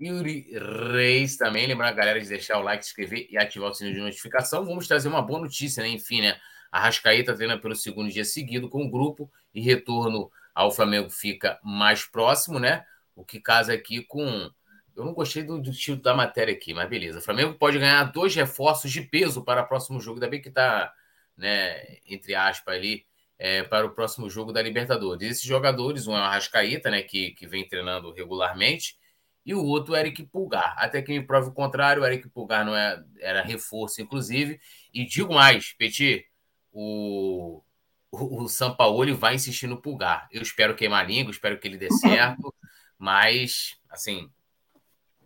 Yuri Reis também. Lembrando a galera de deixar o like, se inscrever e ativar o sininho de notificação. Vamos trazer uma boa notícia, né? Enfim, né? A Rascaeta treina pelo segundo dia seguido com o grupo e retorno Aí o Flamengo fica mais próximo, né? O que casa aqui com. Eu não gostei do, do título da matéria aqui, mas beleza. O Flamengo pode ganhar dois reforços de peso para o próximo jogo. Ainda bem que está, né, entre aspas, ali, é, para o próximo jogo da Libertadores. Esses jogadores, um é o Arrascaíta, né, que, que vem treinando regularmente, e o outro o Eric Pulgar. Até que me prove o contrário, o Eric Pulgar não é, era reforço, inclusive. E digo mais, Petit, o, o, o Sampaoli vai insistir no Pulgar. Eu espero queimar a língua, espero que ele dê certo, mas, assim,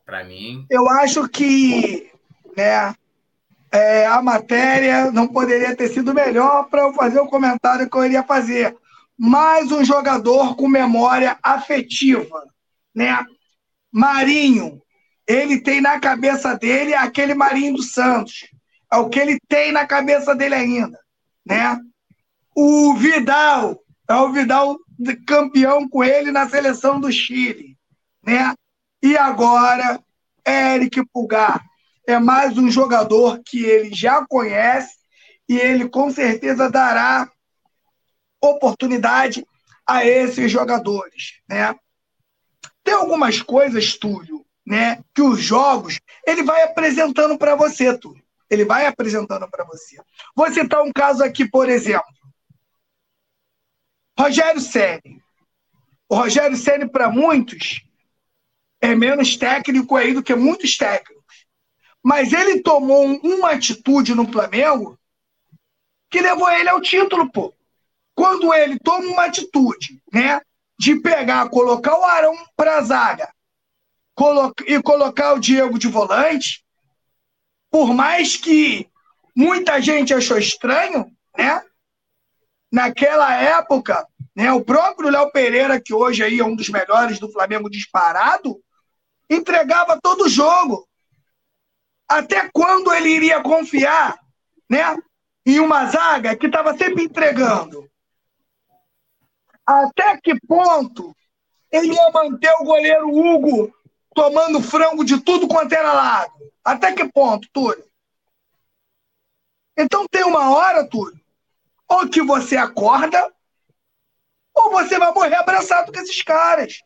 para mim. Eu acho que né, é, a matéria não poderia ter sido melhor para eu fazer o comentário que eu iria fazer. Mais um jogador com memória afetiva, né? Marinho, ele tem na cabeça dele aquele Marinho dos Santos. É o que ele tem na cabeça dele ainda, né? O Vidal, é o Vidal campeão com ele na seleção do Chile, né? E agora, Eric Pulgar é mais um jogador que ele já conhece e ele com certeza dará oportunidade a esses jogadores, né? Tem algumas coisas, Túlio, né, que os jogos ele vai apresentando para você, Túlio. Ele vai apresentando para você. Vou citar um caso aqui, por exemplo. Rogério Ceni. O Rogério Ceni para muitos é menos técnico aí do que muitos técnicos. Mas ele tomou uma atitude no Flamengo que levou ele ao título, pô. Quando ele toma uma atitude, né, de pegar, colocar o Arão para a zaga e colocar o Diego de volante, por mais que muita gente achou estranho, né? Naquela época, né, o próprio Léo Pereira, que hoje aí é um dos melhores do Flamengo disparado, entregava todo o jogo. Até quando ele iria confiar né, em uma zaga que estava sempre entregando? Até que ponto ele ia manter o goleiro Hugo tomando frango de tudo quanto era lado? Até que ponto, Túlio? Então tem uma hora, Túlio, ou que você acorda, ou você vai morrer abraçado com esses caras.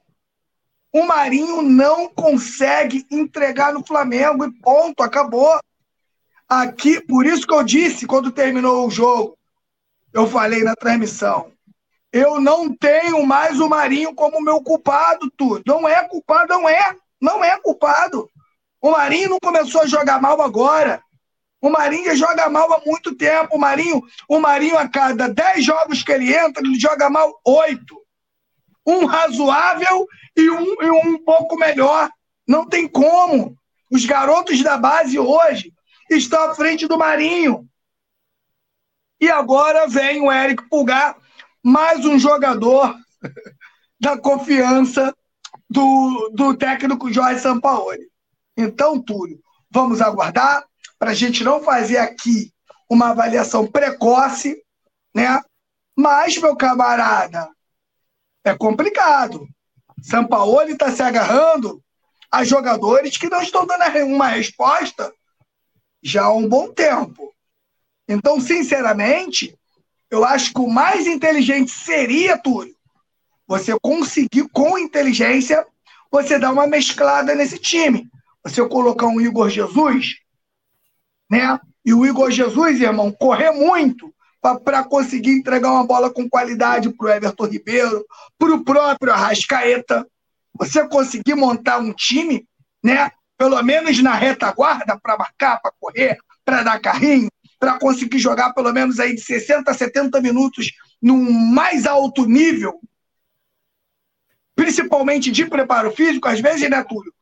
O Marinho não consegue entregar no Flamengo e ponto, acabou. Aqui, por isso que eu disse quando terminou o jogo, eu falei na transmissão, eu não tenho mais o Marinho como meu culpado, tudo. Não é culpado, não é. Não é culpado. O Marinho não começou a jogar mal agora. O Marinho joga mal há muito tempo. O Marinho, o Marinho a cada 10 jogos que ele entra, ele joga mal 8 um razoável e um, e um pouco melhor. Não tem como. Os garotos da base hoje estão à frente do Marinho. E agora vem o Eric Pulgar, mais um jogador [LAUGHS] da confiança do, do técnico Jorge Sampaoli. Então, Túlio, vamos aguardar para a gente não fazer aqui uma avaliação precoce, né? Mas, meu camarada, é complicado. São Paulo está se agarrando a jogadores que não estão dando uma resposta já há um bom tempo. Então, sinceramente, eu acho que o mais inteligente seria, Túlio, você conseguir, com inteligência, você dar uma mesclada nesse time. Você colocar um Igor Jesus, né? E o Igor Jesus, irmão, correr muito, para conseguir entregar uma bola com qualidade para o Everton Ribeiro, para o próprio Arrascaeta. Você conseguir montar um time, né? Pelo menos na retaguarda, para marcar, para correr, para dar carrinho, para conseguir jogar pelo menos aí de 60 a 70 minutos num mais alto nível, principalmente de preparo físico, às vezes, né, Túlio?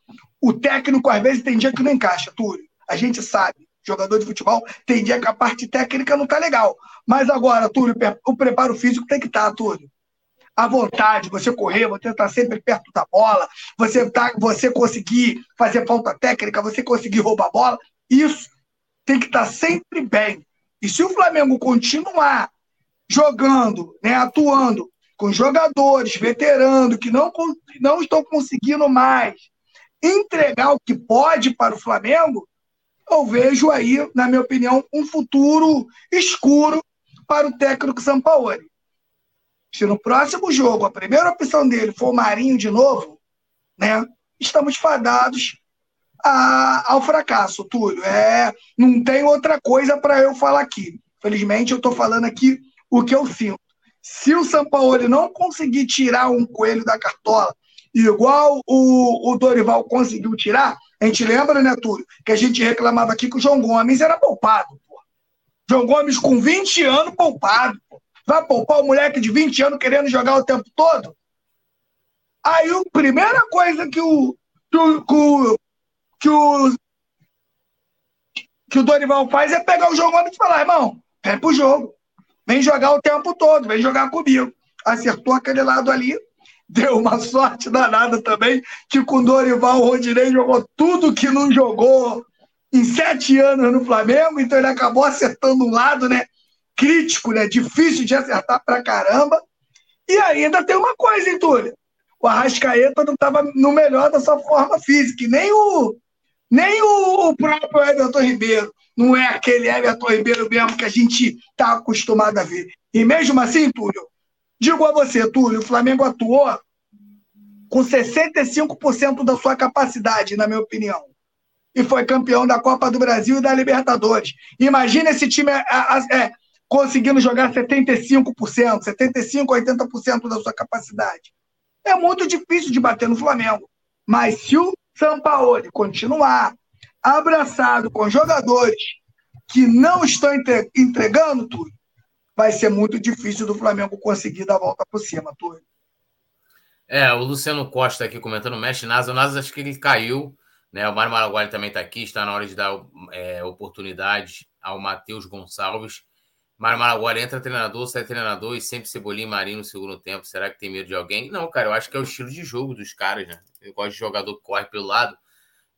O técnico, às vezes, tem dia que não encaixa, Túlio. A gente sabe jogador de futebol, tem dia que a parte técnica não tá legal. Mas agora, Túlio, o preparo físico tem que estar, tá, Túlio. A vontade, você correr, você estar sempre perto da bola, você, tá, você conseguir fazer falta técnica, você conseguir roubar a bola, isso tem que estar tá sempre bem. E se o Flamengo continuar jogando, né, atuando com jogadores veteranos que não, não estão conseguindo mais entregar o que pode para o Flamengo, eu vejo aí, na minha opinião, um futuro escuro para o técnico Sampaoli. Se no próximo jogo a primeira opção dele for o Marinho de novo, né? Estamos fadados a, ao fracasso, Túlio. É, não tem outra coisa para eu falar aqui. Felizmente, eu estou falando aqui o que eu sinto. Se o São Paulo não conseguir tirar um coelho da cartola, igual o, o Dorival conseguiu tirar, a gente lembra, né, Túlio, que a gente reclamava aqui que o João Gomes era poupado. Pô. João Gomes com 20 anos poupado. Pô. Vai poupar o moleque de 20 anos querendo jogar o tempo todo? Aí a primeira coisa que o, que o, que o, que o Dorival faz é pegar o João Gomes e falar, irmão, vem pro jogo. Vem jogar o tempo todo, vem jogar comigo. Acertou aquele lado ali, deu uma sorte danada também, que com Dorival o Rodinei jogou tudo que não jogou em sete anos no Flamengo, então ele acabou acertando um lado, né? Crítico, né? Difícil de acertar pra caramba. E ainda tem uma coisa, hein, Túlio? O Arrascaeta não estava no melhor da sua forma física, nem o, nem o próprio Everton Ribeiro não é aquele Everton Ribeiro mesmo que a gente está acostumado a ver. E mesmo assim, Túlio, digo a você, Túlio, o Flamengo atuou com 65% da sua capacidade, na minha opinião. E foi campeão da Copa do Brasil e da Libertadores. Imagina esse time é, é, é conseguindo jogar 75%, 75%, 80% da sua capacidade. É muito difícil de bater no Flamengo. Mas se o Sampaoli continuar abraçado com jogadores que não estão entregando tudo, vai ser muito difícil do Flamengo conseguir dar a volta por cima, tudo. É, o Luciano Costa aqui comentando, mexe Nasa. O Nasa acho que ele caiu, né? O Mário Maraguari também está aqui, está na hora de dar é, oportunidade ao Matheus Gonçalves. Mário Maraguari entra treinador, sai treinador e sempre Cebolinha e Marinho no segundo tempo. Será que tem medo de alguém? Não, cara, eu acho que é o estilo de jogo dos caras, né? Eu gosto de jogador que corre pelo lado.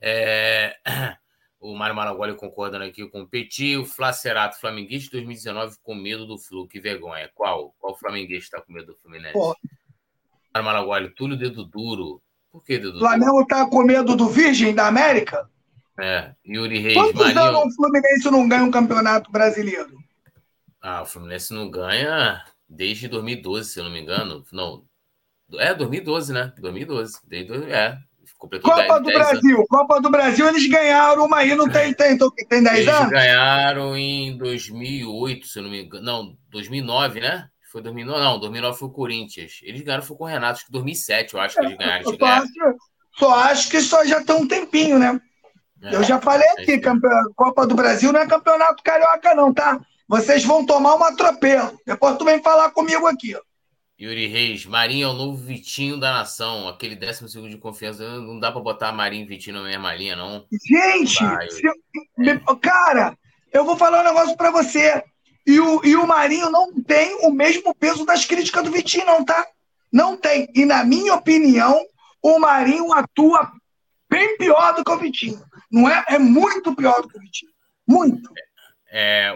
É... [CLEARS THROAT] O Mário Maragoli concordando aqui com o Petit, o Flacerato, Flamenguista 2019 com medo do Flu. Que vergonha. Qual? Qual Flamenguista está com medo do Fluminense? Pô. Mário Maragoli, Túlio Dedo Duro. Por que Dedo Duro? Flamengo está com medo do Virgem da América? É. Yuri Reis, Quantos Marinho... anos o Fluminense não ganha um campeonato brasileiro? Ah, o Fluminense não ganha desde 2012, se eu não me engano. Não. É, 2012, né? 2012. Desde, é, Completou Copa 10, do 10 Brasil. Anos. Copa do Brasil, eles ganharam uma aí, não tem, tem, tem 10 eles anos? Eles ganharam em 2008, se eu não me engano. Não, 2009, né? Foi 2009, não, 2009 foi o Corinthians. Eles ganharam foi com o Renato, acho que 2007, eu acho que eles ganharam. Eu só acho, só acho que só já tem um tempinho, né? É, eu já falei aqui, é Copa do Brasil não é campeonato carioca, não, tá? Vocês vão tomar um atropelo. Depois tu vem falar comigo aqui, ó. Yuri Reis, Marinho é o novo Vitinho da nação, aquele décimo segundo de confiança. Não dá para botar Marinho e Vitinho na mesma linha, não. Gente, vai, se, é. cara, eu vou falar um negócio para você. E o, e o Marinho não tem o mesmo peso das críticas do Vitinho, não, tá? Não tem. E na minha opinião, o Marinho atua bem pior do que o Vitinho. Não é? É muito pior do que o Vitinho. Muito. É,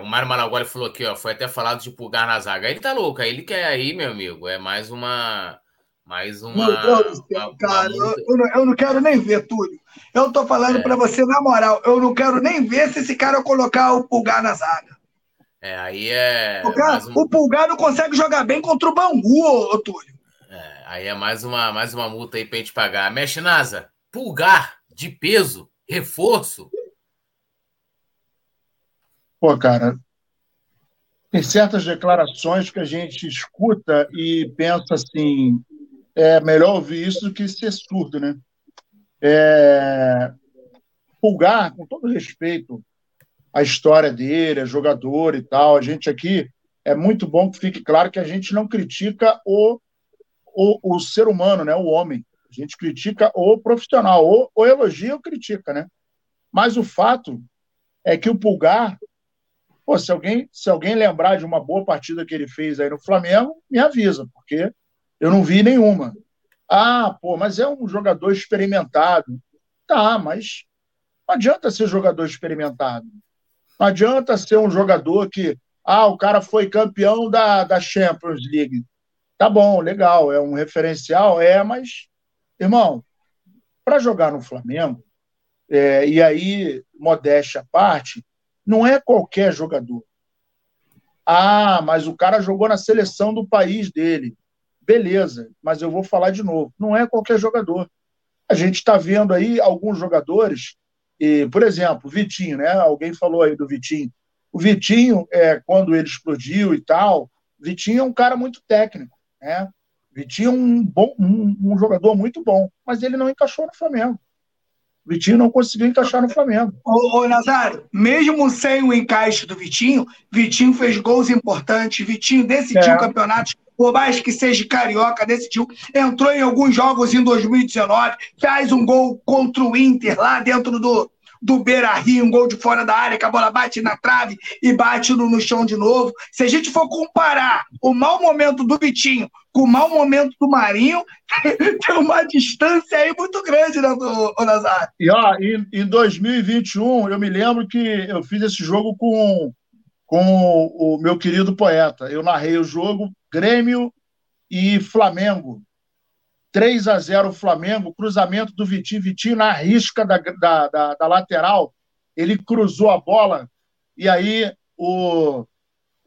o Mário Malagoli falou aqui, ó, foi até falado de pulgar na zaga. Ele tá louco, aí ele quer aí, meu amigo. É mais uma. Mais uma. Meu Deus do céu, cara, eu, eu, não, eu, não, quero nem ver, Túlio. Eu tô falando é. para você, na moral, eu não quero nem ver se esse cara colocar o pulgar na zaga. É, aí é. O, cara, um... o pulgar não consegue jogar bem contra o Bangu, ô, ô Túlio. É, aí é mais uma, mais uma multa aí pra gente pagar. Mexe Nasa, pulgar de peso, reforço, Pô, cara, tem certas declarações que a gente escuta e pensa assim: é melhor ouvir isso do que ser surdo, né? É... Pulgar, com todo respeito à história dele, a jogador e tal, a gente aqui é muito bom que fique claro que a gente não critica o, o, o ser humano, né? o homem. A gente critica o profissional, ou, ou elogia ou critica, né? Mas o fato é que o Pulgar Pô, se alguém, se alguém lembrar de uma boa partida que ele fez aí no Flamengo, me avisa, porque eu não vi nenhuma. Ah, pô, mas é um jogador experimentado. Tá, mas não adianta ser jogador experimentado. Não adianta ser um jogador que, ah, o cara foi campeão da, da Champions League. Tá bom, legal, é um referencial, é, mas, irmão, para jogar no Flamengo, é, e aí, modéstia à parte, não é qualquer jogador. Ah, mas o cara jogou na seleção do país dele. beleza, mas eu vou falar de novo, não é qualquer jogador. A gente está vendo aí alguns jogadores, e, por exemplo, Vitinho, né? Alguém falou aí do Vitinho. O Vitinho, é, quando ele explodiu e tal, Vitinho é um cara muito técnico, né? Vitinho é um, bom, um, um jogador muito bom, mas ele não encaixou no Flamengo. Vitinho não conseguiu encaixar no Flamengo. Ô, ô Nazário, mesmo sem o encaixe do Vitinho, Vitinho fez gols importantes, Vitinho decidiu é. campeonatos, por mais que seja carioca, decidiu. Entrou em alguns jogos em 2019, faz um gol contra o Inter lá dentro do, do Beira Rio, um gol de fora da área, que a bola bate na trave e bate no, no chão de novo. Se a gente for comparar o mau momento do Vitinho com o mau momento do Marinho, [LAUGHS] tem uma distância aí muito grande, né, do, Nazário? E ó, em, em 2021, eu me lembro que eu fiz esse jogo com, com o meu querido poeta. Eu narrei o jogo Grêmio e Flamengo. 3 a 0 Flamengo, cruzamento do Vitinho, Vitinho na risca da, da, da, da lateral, ele cruzou a bola, e aí o,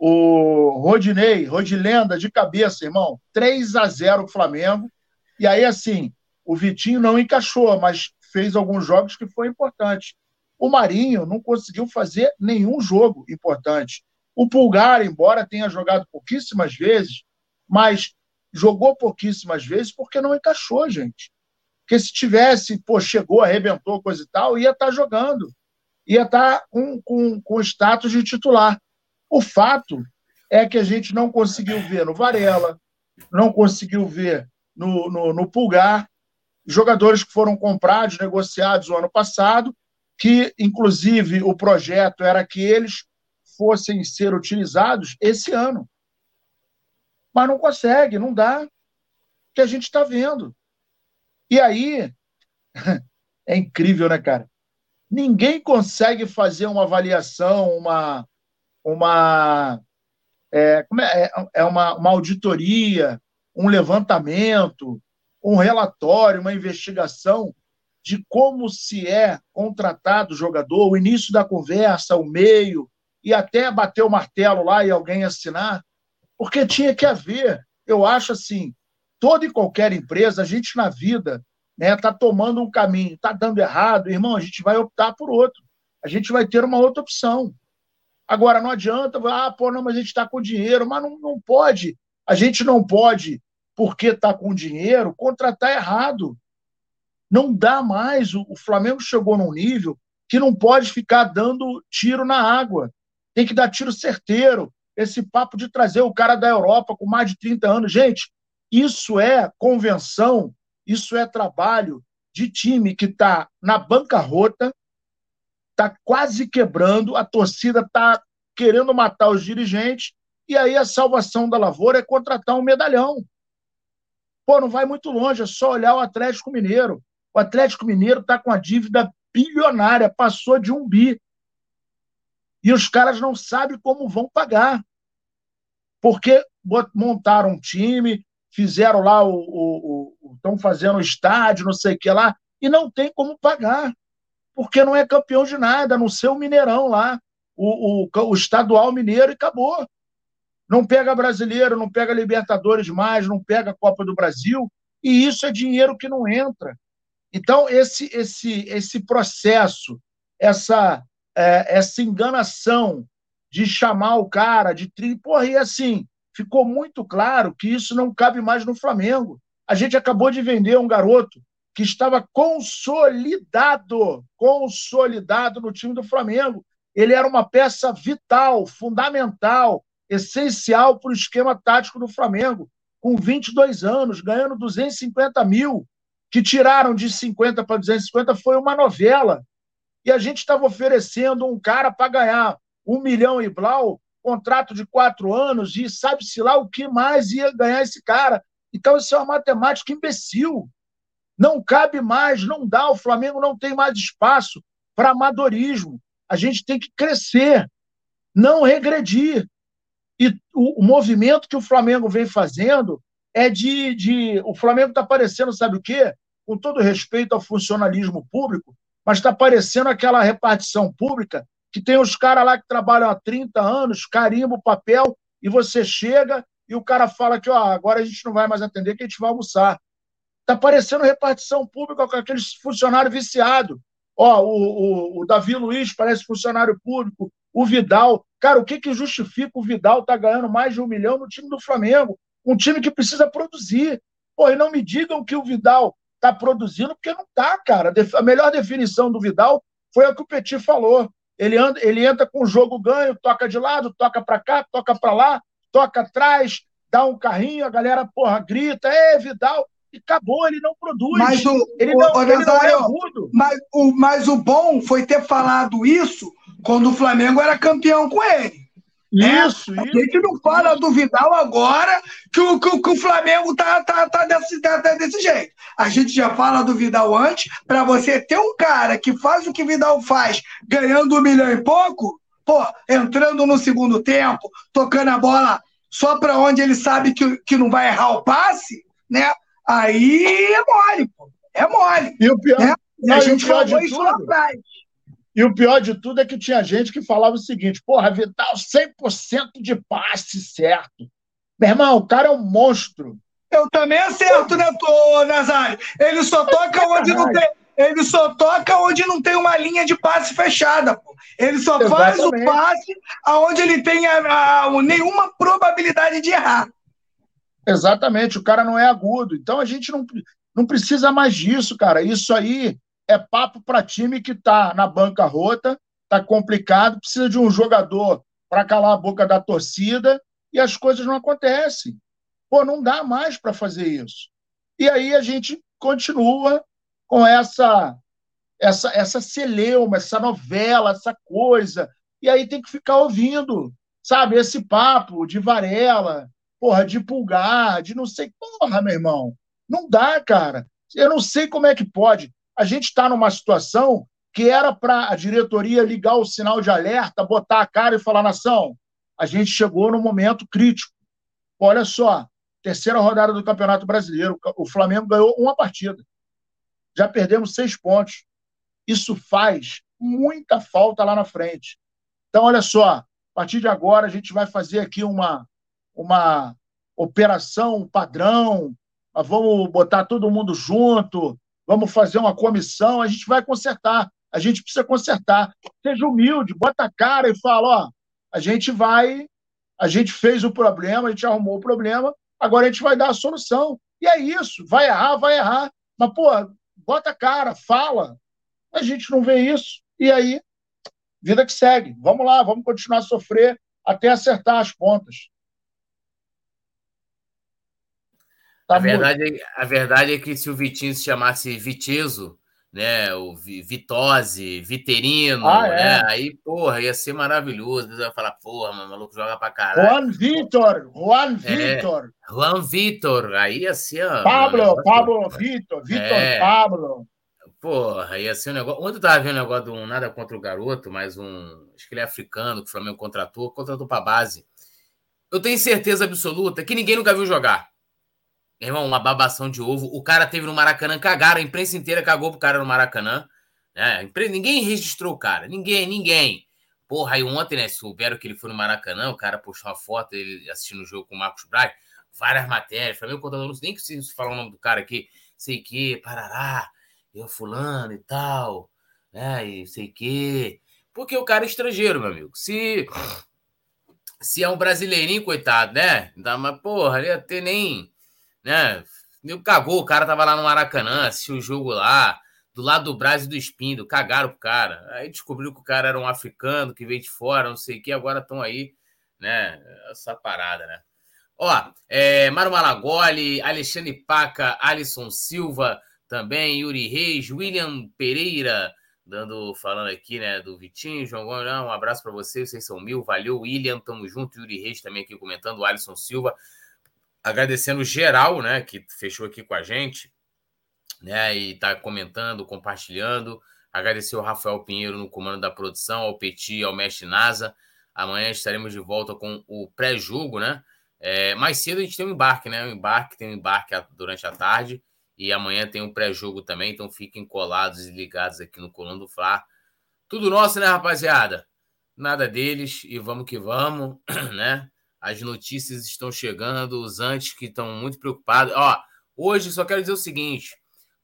o Rodinei, Rodilenda de cabeça, irmão, 3 a 0 Flamengo, e aí assim, o Vitinho não encaixou, mas fez alguns jogos que foi importante. O Marinho não conseguiu fazer nenhum jogo importante. O Pulgar, embora tenha jogado pouquíssimas vezes, mas jogou pouquíssimas vezes porque não encaixou, gente. Porque se tivesse, pô, chegou, arrebentou, coisa e tal, ia estar tá jogando. Ia estar tá com, com, com status de titular. O fato é que a gente não conseguiu ver no Varela, não conseguiu ver no, no, no Pulgar, jogadores que foram comprados, negociados o ano passado, que, inclusive, o projeto era que eles fossem ser utilizados esse ano mas não consegue, não dá, que a gente está vendo. E aí, [LAUGHS] é incrível, né, cara? Ninguém consegue fazer uma avaliação, uma, uma, é, é, é uma, uma auditoria, um levantamento, um relatório, uma investigação de como se é contratado o jogador, o início da conversa, o meio, e até bater o martelo lá e alguém assinar. Porque tinha que haver, eu acho assim, toda e qualquer empresa, a gente na vida né, tá tomando um caminho, está dando errado, irmão, a gente vai optar por outro. A gente vai ter uma outra opção. Agora, não adianta, ah, pô, não, mas a gente está com dinheiro, mas não, não pode. A gente não pode, porque está com dinheiro, contratar errado. Não dá mais. O, o Flamengo chegou num nível que não pode ficar dando tiro na água. Tem que dar tiro certeiro esse papo de trazer o cara da Europa com mais de 30 anos. Gente, isso é convenção, isso é trabalho de time que está na bancarrota, está quase quebrando, a torcida está querendo matar os dirigentes, e aí a salvação da lavoura é contratar um medalhão. Pô, não vai muito longe, é só olhar o Atlético Mineiro. O Atlético Mineiro está com a dívida bilionária, passou de um bi. E os caras não sabem como vão pagar. Porque montaram um time, fizeram lá o. estão fazendo estádio, não sei o que lá, e não tem como pagar. Porque não é campeão de nada, não ser o Mineirão lá, o, o, o estadual mineiro e acabou. Não pega brasileiro, não pega Libertadores mais, não pega Copa do Brasil, e isso é dinheiro que não entra. Então, esse, esse, esse processo, essa, é, essa enganação de chamar o cara, de tri. Porra, e assim, ficou muito claro que isso não cabe mais no Flamengo. A gente acabou de vender um garoto que estava consolidado, consolidado no time do Flamengo. Ele era uma peça vital, fundamental, essencial para o esquema tático do Flamengo, com 22 anos, ganhando 250 mil, que tiraram de 50 para 250, foi uma novela e a gente estava oferecendo um cara para ganhar um milhão e blau, contrato de quatro anos, e sabe-se lá o que mais ia ganhar esse cara. Então, isso é uma matemática imbecil. Não cabe mais, não dá. O Flamengo não tem mais espaço para amadorismo. A gente tem que crescer, não regredir. E o, o movimento que o Flamengo vem fazendo é de. de o Flamengo está parecendo, sabe o quê? Com todo respeito ao funcionalismo público, mas está parecendo aquela repartição pública que tem os caras lá que trabalham há 30 anos, carimba o papel, e você chega e o cara fala que ó, agora a gente não vai mais atender, que a gente vai almoçar. Está parecendo repartição pública com aqueles funcionários viciados. Ó, o, o, o, Davi Luiz parece funcionário público, o Vidal. Cara, o que, que justifica o Vidal tá ganhando mais de um milhão no time do Flamengo? Um time que precisa produzir. Pô, e não me digam que o Vidal está produzindo, porque não está, cara. A melhor definição do Vidal foi a que o Petit falou. Ele, anda, ele entra com o jogo ganho, toca de lado, toca para cá, toca para lá, toca atrás, dá um carrinho, a galera, porra, grita, é Vidal acabou, ele não produz. Mas o, ele, não, o, ele não é agudo. Mas o, mas o bom foi ter falado isso quando o Flamengo era campeão com ele. Isso, é, isso. A gente não fala do Vidal agora que o, que, que o Flamengo tá, tá, tá, desse, tá, tá desse jeito. A gente já fala do Vidal antes, para você ter um cara que faz o que Vidal faz, ganhando um milhão e pouco, pô, entrando no segundo tempo, tocando a bola só para onde ele sabe que, que não vai errar o passe, né? Aí é mole, pô. É mole. E o pior, né? e a gente falou isso tudo, lá atrás. E o pior de tudo é que tinha gente que falava o seguinte: porra, Vital, 100% de passe certo. Meu irmão, o cara é um monstro. Eu também acerto, né, tô, Nazário? Ele só toca onde não tem. Ele só toca onde não tem uma linha de passe fechada. Pô. Ele só Exatamente. faz o passe aonde ele tem a, a, nenhuma probabilidade de errar. Exatamente, o cara não é agudo. Então a gente não, não precisa mais disso, cara. Isso aí é papo para time que está na banca rota, está complicado, precisa de um jogador para calar a boca da torcida e as coisas não acontecem. Pô, não dá mais para fazer isso. E aí a gente continua com essa essa essa celeuma, essa novela, essa coisa. E aí tem que ficar ouvindo, sabe, esse papo de Varela, porra, de pulgar, de não sei, porra, meu irmão. Não dá, cara. Eu não sei como é que pode a gente está numa situação que era para a diretoria ligar o sinal de alerta, botar a cara e falar: nação, a gente chegou no momento crítico. Olha só, terceira rodada do Campeonato Brasileiro, o Flamengo ganhou uma partida. Já perdemos seis pontos. Isso faz muita falta lá na frente. Então, olha só, a partir de agora a gente vai fazer aqui uma, uma operação padrão, vamos botar todo mundo junto, vamos fazer uma comissão, a gente vai consertar. A gente precisa consertar. Seja humilde, bota a cara e fala: ó, a gente vai, a gente fez o problema, a gente arrumou o problema, agora a gente vai dar a solução. E é isso, vai errar, vai errar. Mas, pô, bota a cara, fala. A gente não vê isso. E aí, vida que segue. Vamos lá, vamos continuar a sofrer até acertar as pontas. Tá a, verdade é, a verdade é que se o Vitinho se chamasse Viteso, né? O Vitose, Viterino, ah, é. né? Aí, porra, ia ser maravilhoso. Você vai falar, porra, mano, o maluco joga pra caralho. Juan Vitor, Juan é, Vitor. Juan Vitor, aí ia ser. Pablo, mano, Pablo Vitor, Vitor é. Pablo. Porra, ia ser um negócio. Ontem eu tava vendo um negócio de um nada contra o garoto, mas um. Acho que ele é africano, que o Flamengo contratou, contratou pra base. Eu tenho certeza absoluta que ninguém nunca viu jogar. Irmão, uma babação de ovo. O cara teve no Maracanã, cagaram, a imprensa inteira cagou pro cara no Maracanã. Né? Ninguém registrou o cara, ninguém, ninguém. Porra, aí ontem, né, souberam que ele foi no Maracanã, o cara postou uma foto, ele assistindo o jogo com o Marcos Braz, várias matérias, Flamengo contador, não sei nem se falar o nome do cara aqui, sei que, parará, eu fulano e tal, né, e sei que, porque o cara é estrangeiro, meu amigo. Se se é um brasileirinho, coitado, né? Mas, porra, ele ia ter nem né? Nego cagou, o cara tava lá no Maracanã, assistiu o jogo lá, do lado do Brasil do Espindo, cagaram pro cara. Aí descobriu que o cara era um africano que veio de fora, não sei o que, agora estão aí, né? Essa parada, né? Ó, é, Mário Malagoli, Alexandre Paca, Alisson Silva, também, Yuri Reis, William Pereira, dando, falando aqui, né, do Vitinho, João Gomes, um abraço para vocês, vocês são mil, valeu, William, tamo junto, Yuri Reis também aqui comentando, Alisson Silva, agradecendo geral, né, que fechou aqui com a gente, né, e está comentando, compartilhando. Agradecer ao Rafael Pinheiro no comando da produção, ao Petit, ao Mestre Nasa. Amanhã estaremos de volta com o pré-jogo, né? É, mais cedo a gente tem um embarque, né? Um embarque, tem um embarque durante a tarde e amanhã tem um pré-jogo também, então fiquem colados e ligados aqui no Colando do Fla. Tudo nosso, né, rapaziada? Nada deles e vamos que vamos, [CLEARS THROAT] né? As notícias estão chegando, os antes que estão muito preocupados. Ó, hoje só quero dizer o seguinte: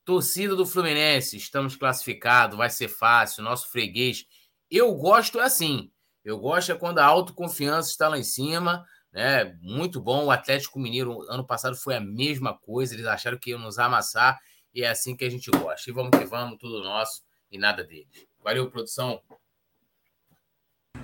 torcida do Fluminense, estamos classificados, vai ser fácil, nosso freguês. Eu gosto é assim. Eu gosto é quando a autoconfiança está lá em cima, né? Muito bom. O Atlético Mineiro ano passado foi a mesma coisa, eles acharam que iam nos amassar e é assim que a gente gosta. E vamos que vamos, tudo nosso e nada deles. Valeu, produção.